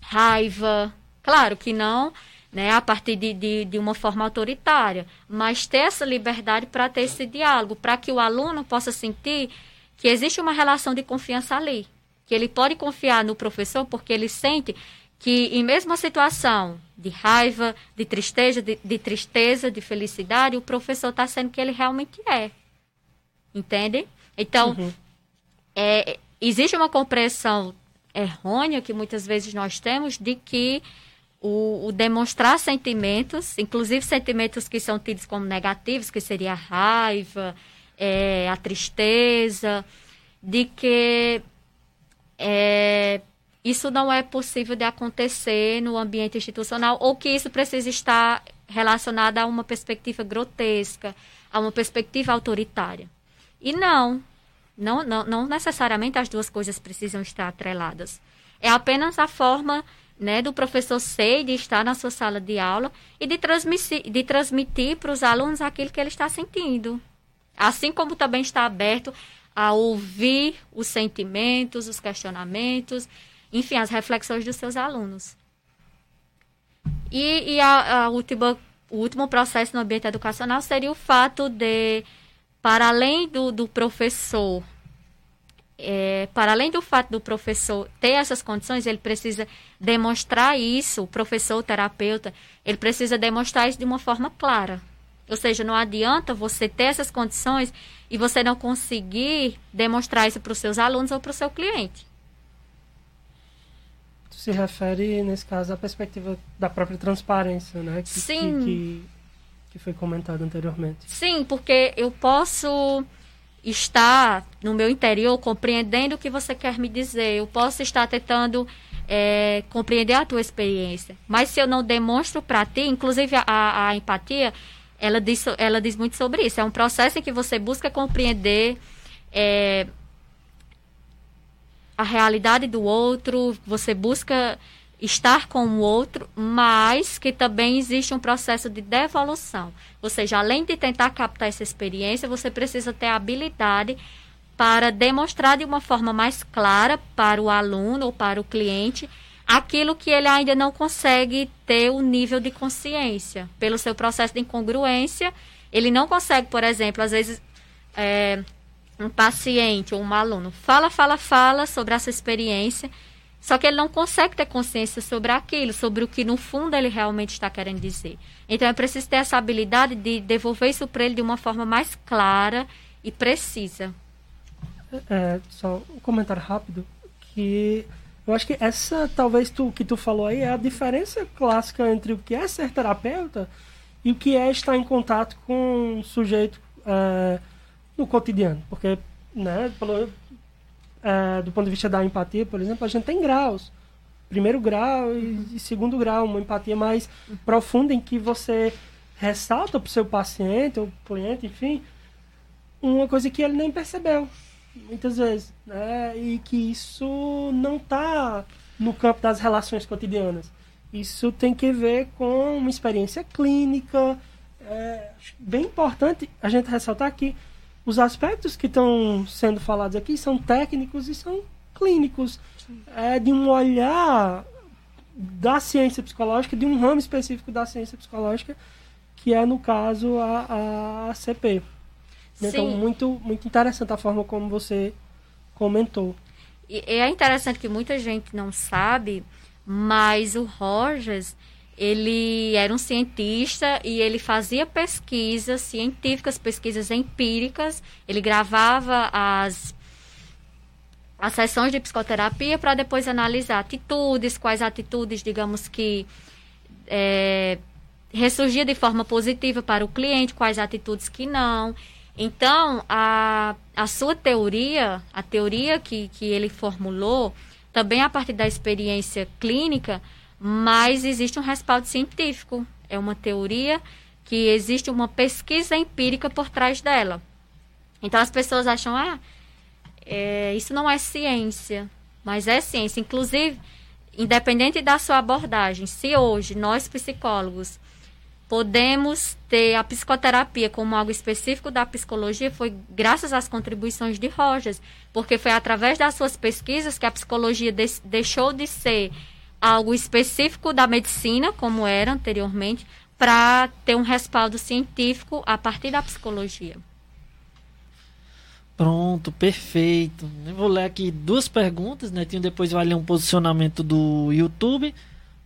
raiva. Claro que não né, a partir de, de, de uma forma autoritária, mas ter essa liberdade para ter esse diálogo, para que o aluno possa sentir que existe uma relação de confiança ali, que ele pode confiar no professor porque ele sente que em mesma situação de raiva, de tristeza, de, de tristeza, de felicidade, o professor está sendo que ele realmente é. Entende? Então, uhum. é, existe uma compreensão errônea que muitas vezes nós temos de que o, o, demonstrar sentimentos, inclusive sentimentos que são tidos como negativos, que seria a raiva, é, a tristeza, de que é, isso não é possível de acontecer no ambiente institucional ou que isso precisa estar relacionado a uma perspectiva grotesca, a uma perspectiva autoritária. E não, não, não, não necessariamente as duas coisas precisam estar atreladas. É apenas a forma né, do professor ser de estar na sua sala de aula e de transmitir, de transmitir para os alunos aquilo que ele está sentindo. Assim como também está aberto a ouvir os sentimentos, os questionamentos, enfim, as reflexões dos seus alunos. E, e a, a última, o último processo no ambiente educacional seria o fato de, para além do, do professor, é, para além do fato do professor ter essas condições, ele precisa demonstrar isso, o professor, o terapeuta, ele precisa demonstrar isso de uma forma clara. Ou seja, não adianta você ter essas condições e você não conseguir demonstrar isso para os seus alunos ou para o seu cliente se refere, nesse caso, à perspectiva da própria transparência, né? Que, Sim. Que, que, que foi comentado anteriormente. Sim, porque eu posso estar no meu interior compreendendo o que você quer me dizer. Eu posso estar tentando é, compreender a tua experiência. Mas se eu não demonstro para ti, inclusive a, a, empatia, ela diz, ela diz muito sobre isso. É um processo em que você busca compreender é, a realidade do outro, você busca estar com o outro, mas que também existe um processo de devolução. Ou seja, além de tentar captar essa experiência, você precisa ter a habilidade para demonstrar de uma forma mais clara para o aluno ou para o cliente aquilo que ele ainda não consegue ter o nível de consciência. Pelo seu processo de incongruência, ele não consegue, por exemplo, às vezes. É, um paciente ou um aluno fala, fala, fala sobre essa experiência, só que ele não consegue ter consciência sobre aquilo, sobre o que no fundo ele realmente está querendo dizer. Então é preciso ter essa habilidade de devolver isso para ele de uma forma mais clara e precisa. É, só um comentário rápido que eu acho que essa talvez tu que tu falou aí é a diferença clássica entre o que é ser terapeuta e o que é estar em contato com um sujeito é, no cotidiano. Porque, né, pelo, é, do ponto de vista da empatia, por exemplo, a gente tem graus. Primeiro grau e, e segundo grau, uma empatia mais profunda em que você ressalta para o seu paciente ou cliente, enfim, uma coisa que ele nem percebeu, muitas vezes. Né? E que isso não está no campo das relações cotidianas. Isso tem que ver com uma experiência clínica. É bem importante a gente ressaltar que os aspectos que estão sendo falados aqui são técnicos e são clínicos. É de um olhar da ciência psicológica, de um ramo específico da ciência psicológica, que é, no caso, a, a CP. Então, muito, muito interessante a forma como você comentou. E é interessante que muita gente não sabe, mas o Rogers ele era um cientista e ele fazia pesquisas científicas, pesquisas empíricas. Ele gravava as, as sessões de psicoterapia para depois analisar atitudes, quais atitudes, digamos que, é, ressurgia de forma positiva para o cliente, quais atitudes que não. Então, a, a sua teoria, a teoria que, que ele formulou, também a partir da experiência clínica, mas existe um respaldo científico. É uma teoria que existe uma pesquisa empírica por trás dela. Então as pessoas acham, ah, é, isso não é ciência, mas é ciência. Inclusive, independente da sua abordagem, se hoje nós psicólogos podemos ter a psicoterapia como algo específico da psicologia, foi graças às contribuições de Rogers, porque foi através das suas pesquisas que a psicologia de deixou de ser algo específico da medicina, como era anteriormente, para ter um respaldo científico a partir da psicologia. Pronto, perfeito. Eu vou ler aqui duas perguntas, Netinho, depois vai ler um posicionamento do YouTube.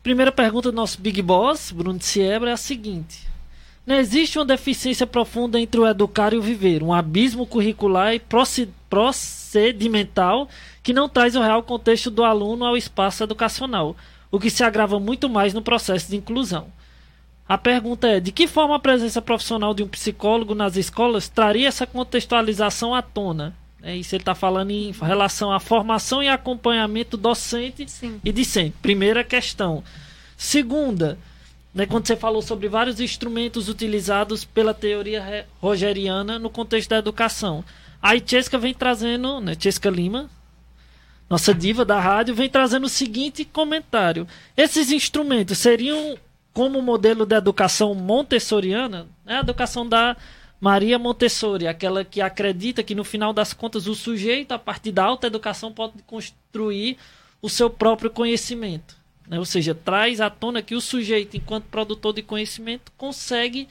Primeira pergunta do nosso Big Boss, Bruno Siebra, é a seguinte. Não existe uma deficiência profunda entre o educar e o viver, um abismo curricular e procedimental que não traz o real contexto do aluno ao espaço educacional, o que se agrava muito mais no processo de inclusão. A pergunta é: de que forma a presença profissional de um psicólogo nas escolas traria essa contextualização à tona? É isso ele está falando em relação à formação e acompanhamento docente Sim. e discente. Primeira questão. Segunda, né, quando você falou sobre vários instrumentos utilizados pela teoria rogeriana no contexto da educação. A Chesca vem trazendo, né, Lima, nossa diva da rádio, vem trazendo o seguinte comentário: esses instrumentos seriam como modelo de educação montessoriana, né, a educação da Maria Montessori, aquela que acredita que no final das contas o sujeito, a partir da alta educação, pode construir o seu próprio conhecimento. Né? Ou seja, traz à tona que o sujeito, enquanto produtor de conhecimento, consegue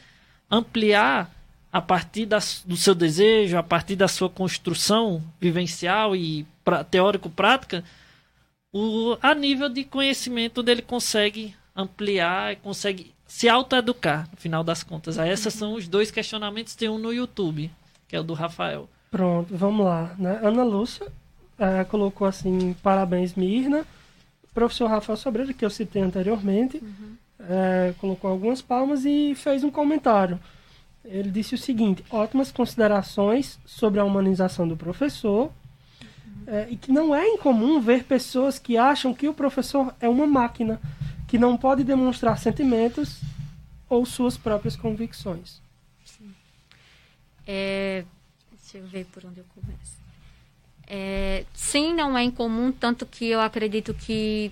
ampliar a partir das, do seu desejo, a partir da sua construção vivencial e teórico-prática, o, a nível de conhecimento dele consegue ampliar, consegue se autoeducar, no final das contas. Aí esses são os dois questionamentos, tem um no YouTube, que é o do Rafael. Pronto, vamos lá. Né? Ana Lúcia é, colocou assim, parabéns Mirna. Professor Rafael Sobreira, que eu citei anteriormente, uhum. é, colocou algumas palmas e fez um comentário. Ele disse o seguinte, ótimas considerações sobre a humanização do professor, uhum. é, e que não é incomum ver pessoas que acham que o professor é uma máquina, que não pode demonstrar sentimentos ou suas próprias convicções. Sim. É, deixa eu ver por onde eu começo. É, sim, não é incomum, tanto que eu acredito que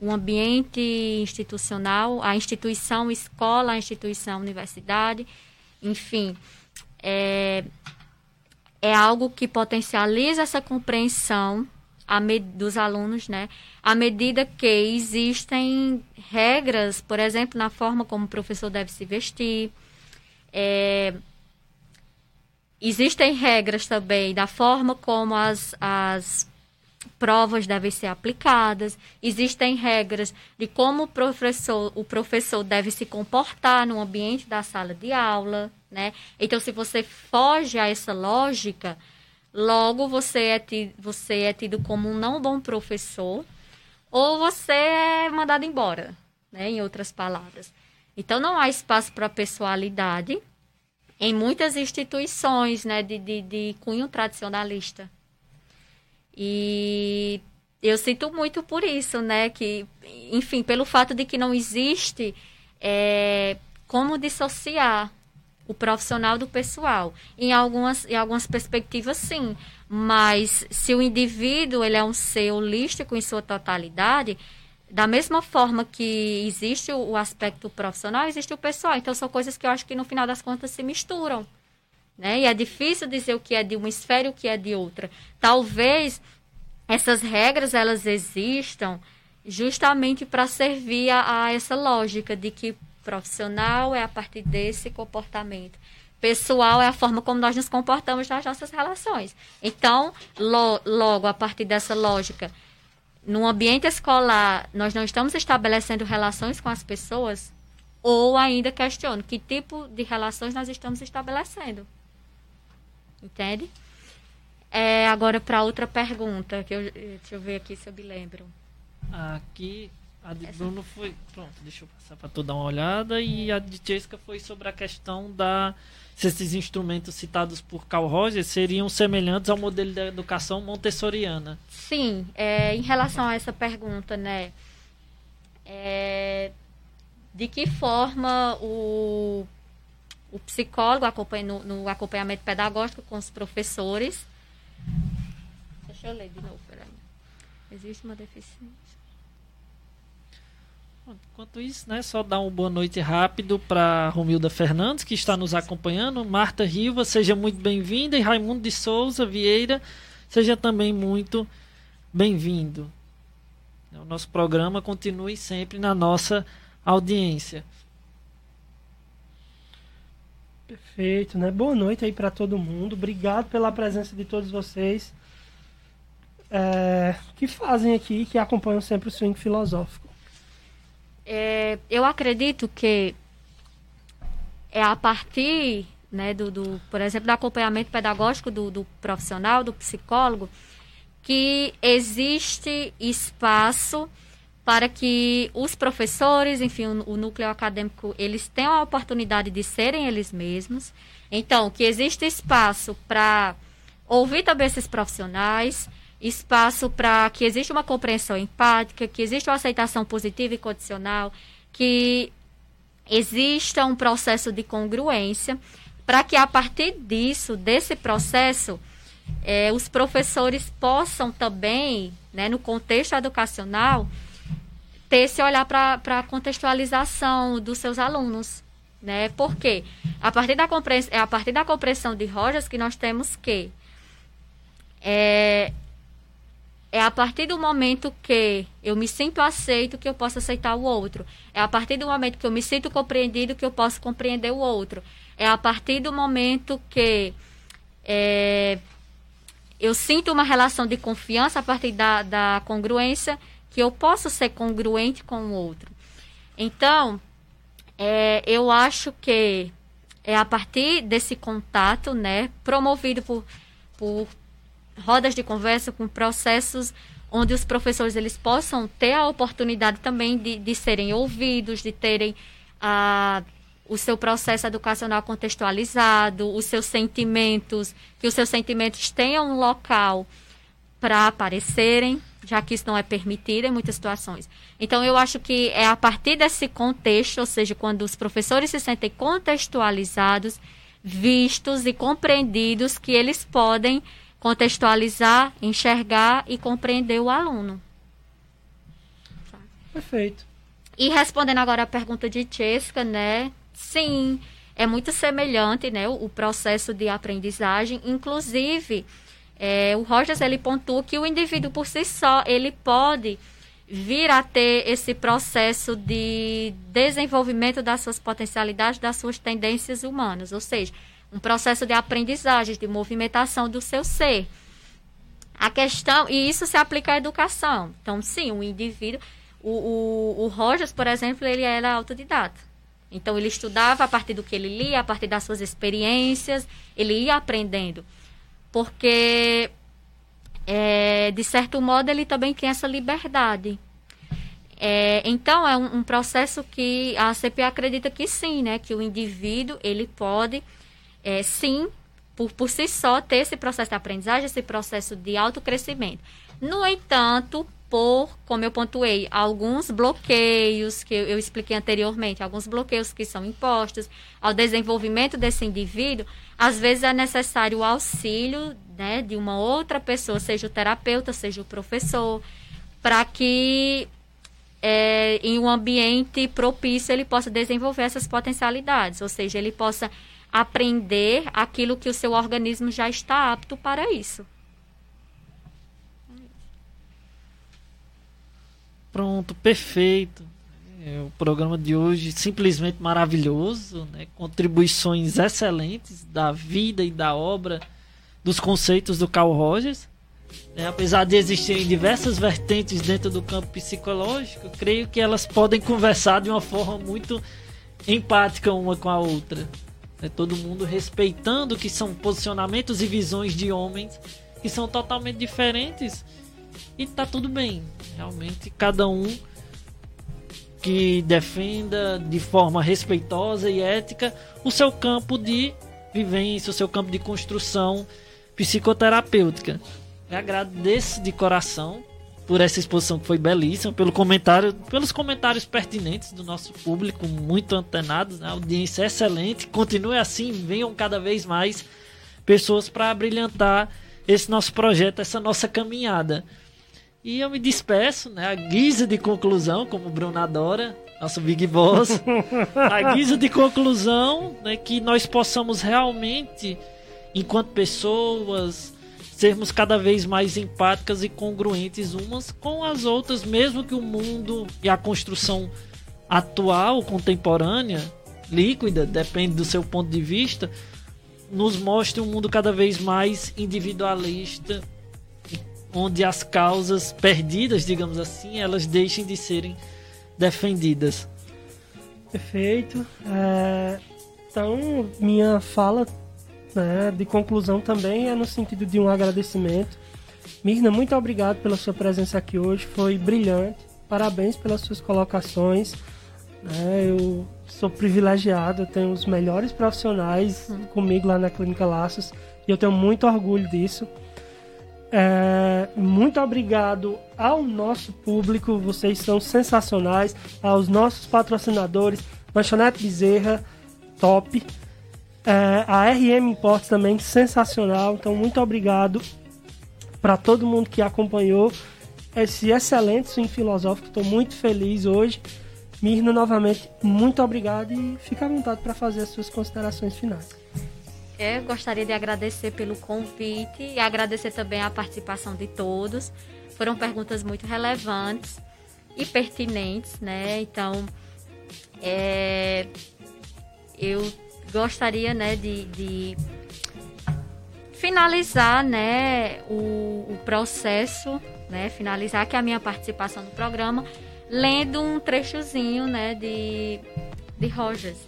o ambiente institucional, a instituição escola, a instituição universidade, enfim, é, é algo que potencializa essa compreensão dos alunos, né? À medida que existem regras, por exemplo, na forma como o professor deve se vestir, é, existem regras também da forma como as, as provas devem ser aplicadas, existem regras de como o professor, o professor deve se comportar no ambiente da sala de aula, né? Então, se você foge a essa lógica, Logo, você é, tido, você é tido como um não bom professor ou você é mandado embora, né? em outras palavras. Então, não há espaço para pessoalidade em muitas instituições né? de, de, de cunho tradicionalista. E eu sinto muito por isso, né? Que, enfim, pelo fato de que não existe é, como dissociar o profissional do pessoal. Em algumas, em algumas perspectivas, sim. Mas se o indivíduo ele é um ser holístico em sua totalidade, da mesma forma que existe o, aspecto profissional, existe o pessoal. Então, são coisas que eu acho que, no final das contas, se misturam. Né? E é difícil dizer o que é de uma esfera e o que é de outra. Talvez essas regras elas existam justamente para servir a, a essa lógica de que Profissional é a partir desse comportamento. Pessoal é a forma como nós nos comportamos nas nossas relações. Então, lo, logo, a partir dessa lógica, no ambiente escolar, nós não estamos estabelecendo relações com as pessoas, ou ainda questiono que tipo de relações nós estamos estabelecendo. Entende? É, agora, para outra pergunta, que eu, deixa eu ver aqui se eu me lembro. Aqui A de Bruno foi. Pronto, deixa eu passar para tu dar uma olhada. E a de Jessica foi sobre a questão da. Se esses instrumentos citados por Carl Rogers seriam semelhantes ao modelo de educação montessoriana. Sim, é, em relação a essa pergunta, né? É, de que forma o, o psicólogo acompanha, no, no acompanhamento pedagógico com os professores. Deixa eu ler de novo, peraí. Existe uma deficiência. Enquanto isso, né, só dar uma boa noite rápido para Romilda Fernandes, que está nos acompanhando, Marta Riva, seja muito bem-vinda, e Raimundo de Souza Vieira, seja também muito bem-vindo. O nosso programa continue sempre na nossa audiência. Perfeito, né? Boa noite aí para todo mundo. Obrigado pela presença de todos vocês é, que fazem aqui, que acompanham sempre o swing filosófico. É, eu acredito que é a partir, né, do, do, por exemplo, do acompanhamento pedagógico do, do profissional, do psicólogo, que existe espaço para que os professores, enfim, o, o, núcleo acadêmico, eles tenham a oportunidade de serem eles mesmos. Então, que existe espaço para ouvir também esses profissionais, espaço para que exista uma compreensão empática, que exista uma aceitação positiva e condicional, que exista um processo de congruência, para que a partir disso, desse processo, eh, os professores possam também, né, no contexto educacional, ter esse olhar para a contextualização dos seus alunos. Né? Por quê? A partir da compreensão, é a partir da compreensão de Rogers que nós temos que é, é a partir do momento que eu me sinto aceito que eu posso aceitar o outro. É a partir do momento que eu me sinto compreendido que eu posso compreender o outro. É a partir do momento que é, eu sinto uma relação de confiança a partir da, da congruência que eu posso ser congruente com o outro. Então, é, eu acho que é a partir desse contato, né, promovido por, por rodas de conversa, com processos onde os professores eles possam ter a oportunidade também de, de serem ouvidos, de terem a, o seu processo educacional contextualizado, os seus sentimentos, que os seus sentimentos tenham um local para aparecerem, já que isso não é permitido em muitas situações. Então, eu acho que é a partir desse contexto, ou seja, quando os professores se sentem contextualizados, vistos e compreendidos, que eles podem contextualizar, enxergar e compreender o aluno. Perfeito. E respondendo agora a pergunta de Chesca, né? Sim, é muito semelhante, né? O, o processo de aprendizagem, inclusive, é, o Rogers ele pontua que o indivíduo por si só ele pode vir a ter esse processo de desenvolvimento das suas potencialidades, das suas tendências humanas, ou seja, um processo de aprendizagem, de movimentação do seu ser. A questão, e isso se aplica à educação. Então, sim, o indivíduo, o, o, o Rogers, por exemplo, ele era autodidata. Então, ele estudava a partir do que ele lia, a partir das suas experiências, ele ia aprendendo. Porque, é, de certo modo, ele também tem essa liberdade. É, então, é um, um, processo que a CP acredita que sim, né? Que o indivíduo, ele pode é, sim, por, por si só, ter esse processo de aprendizagem, esse processo de autocrescimento. No entanto, por, como eu pontuei, alguns bloqueios que eu, eu, expliquei anteriormente, alguns bloqueios que são impostos ao desenvolvimento desse indivíduo, às vezes é necessário o auxílio né, de uma outra pessoa, seja o terapeuta, seja o professor, para que é, em um ambiente propício ele possa desenvolver essas potencialidades, ou seja, ele possa aprender aquilo que o seu organismo já está apto para isso. Pronto, perfeito. É, o programa de hoje simplesmente maravilhoso, né? contribuições excelentes da vida e da obra dos conceitos do Carl Rogers. É, apesar de existirem diversas vertentes dentro do campo psicológico, creio que elas podem conversar de uma forma muito empática uma com a outra. Né? Todo mundo respeitando que são posicionamentos e visões de homens que são totalmente diferentes e tá tudo bem. Realmente cada um que defenda de forma respeitosa e ética o seu campo de vivência, o seu campo de construção psicoterapêutica. Eu agradeço de coração por essa exposição que foi belíssima, pelo comentário, pelos comentários pertinentes do nosso público, muito antenado, né? audiência é excelente. Continue assim, venham cada vez mais pessoas para brilhantar esse nosso projeto, essa nossa caminhada. E eu me despeço, né? A guisa de conclusão, como o Bruno adora, nosso Big Boss. a guisa de conclusão, né? Que nós possamos realmente, enquanto pessoas, sermos cada vez mais empáticas e congruentes umas com as outras, mesmo que o mundo e a construção atual, contemporânea, líquida, depende do seu ponto de vista, nos mostre um mundo cada vez mais individualista onde as causas perdidas, digamos assim, elas deixem de serem defendidas. Perfeito. É, então, minha fala né, de conclusão também é no sentido de um agradecimento. Mirna, muito obrigado pela sua presença aqui hoje, foi brilhante. Parabéns pelas suas colocações. É, eu sou privilegiado, eu tenho os melhores profissionais comigo lá na Clínica Laços e eu tenho muito orgulho disso. É, muito obrigado ao nosso público, vocês são sensacionais. Aos nossos patrocinadores, Lanchonete Bezerra, top. É, a RM Imports também, sensacional. Então, muito obrigado para todo mundo que acompanhou esse excelente swing filosófico. Estou muito feliz hoje. Mirna, novamente, muito obrigado e fica à vontade para fazer as suas considerações finais. É, gostaria de agradecer pelo convite e agradecer também a participação de todos. Foram perguntas muito relevantes e pertinentes, né? Então, é, eu gostaria, né, de, de finalizar, né, o, o, processo, né, finalizar aqui a minha participação no programa, lendo um trechozinho, né, de, de Rogers.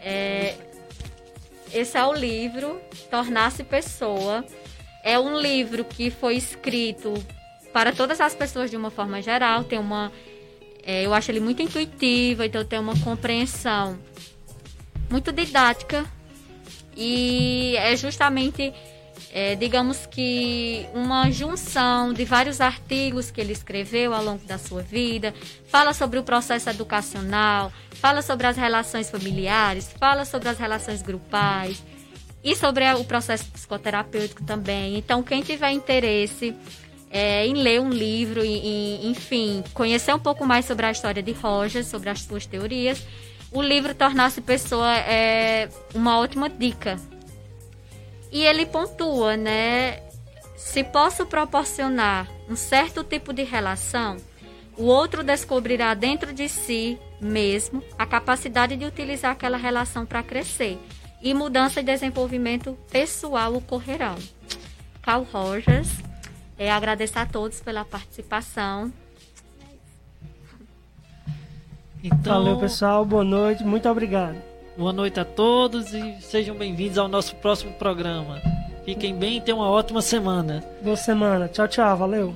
É, esse é o livro Tornar-se Pessoa. É um livro que foi escrito para todas as pessoas de uma forma geral. Tem uma, é, eu acho ele muito intuitivo, então tem uma compreensão muito didática e é justamente é, digamos que uma junção de vários artigos que ele escreveu ao longo da sua vida, fala sobre o processo educacional, fala sobre as relações familiares, fala sobre as relações grupais e sobre o processo psicoterapêutico também. Então, quem tiver interesse é, em ler um livro, e, enfim, conhecer um pouco mais sobre a história de Rogers, sobre as suas teorias, o livro Tornar-se Pessoa é uma ótima dica e ele pontua, né? Se posso proporcionar um certo tipo de relação, o outro descobrirá dentro de si mesmo a capacidade de utilizar aquela relação para crescer e mudança e desenvolvimento pessoal ocorrerão. Carl Rogers, é, agradecer a todos pela participação. Então, Valeu, pessoal. Boa noite. Muito obrigado. Boa noite a todos e sejam bem-vindos ao nosso próximo programa. Fiquem bem e tenham uma ótima semana. Boa semana. Tchau, tchau. Valeu.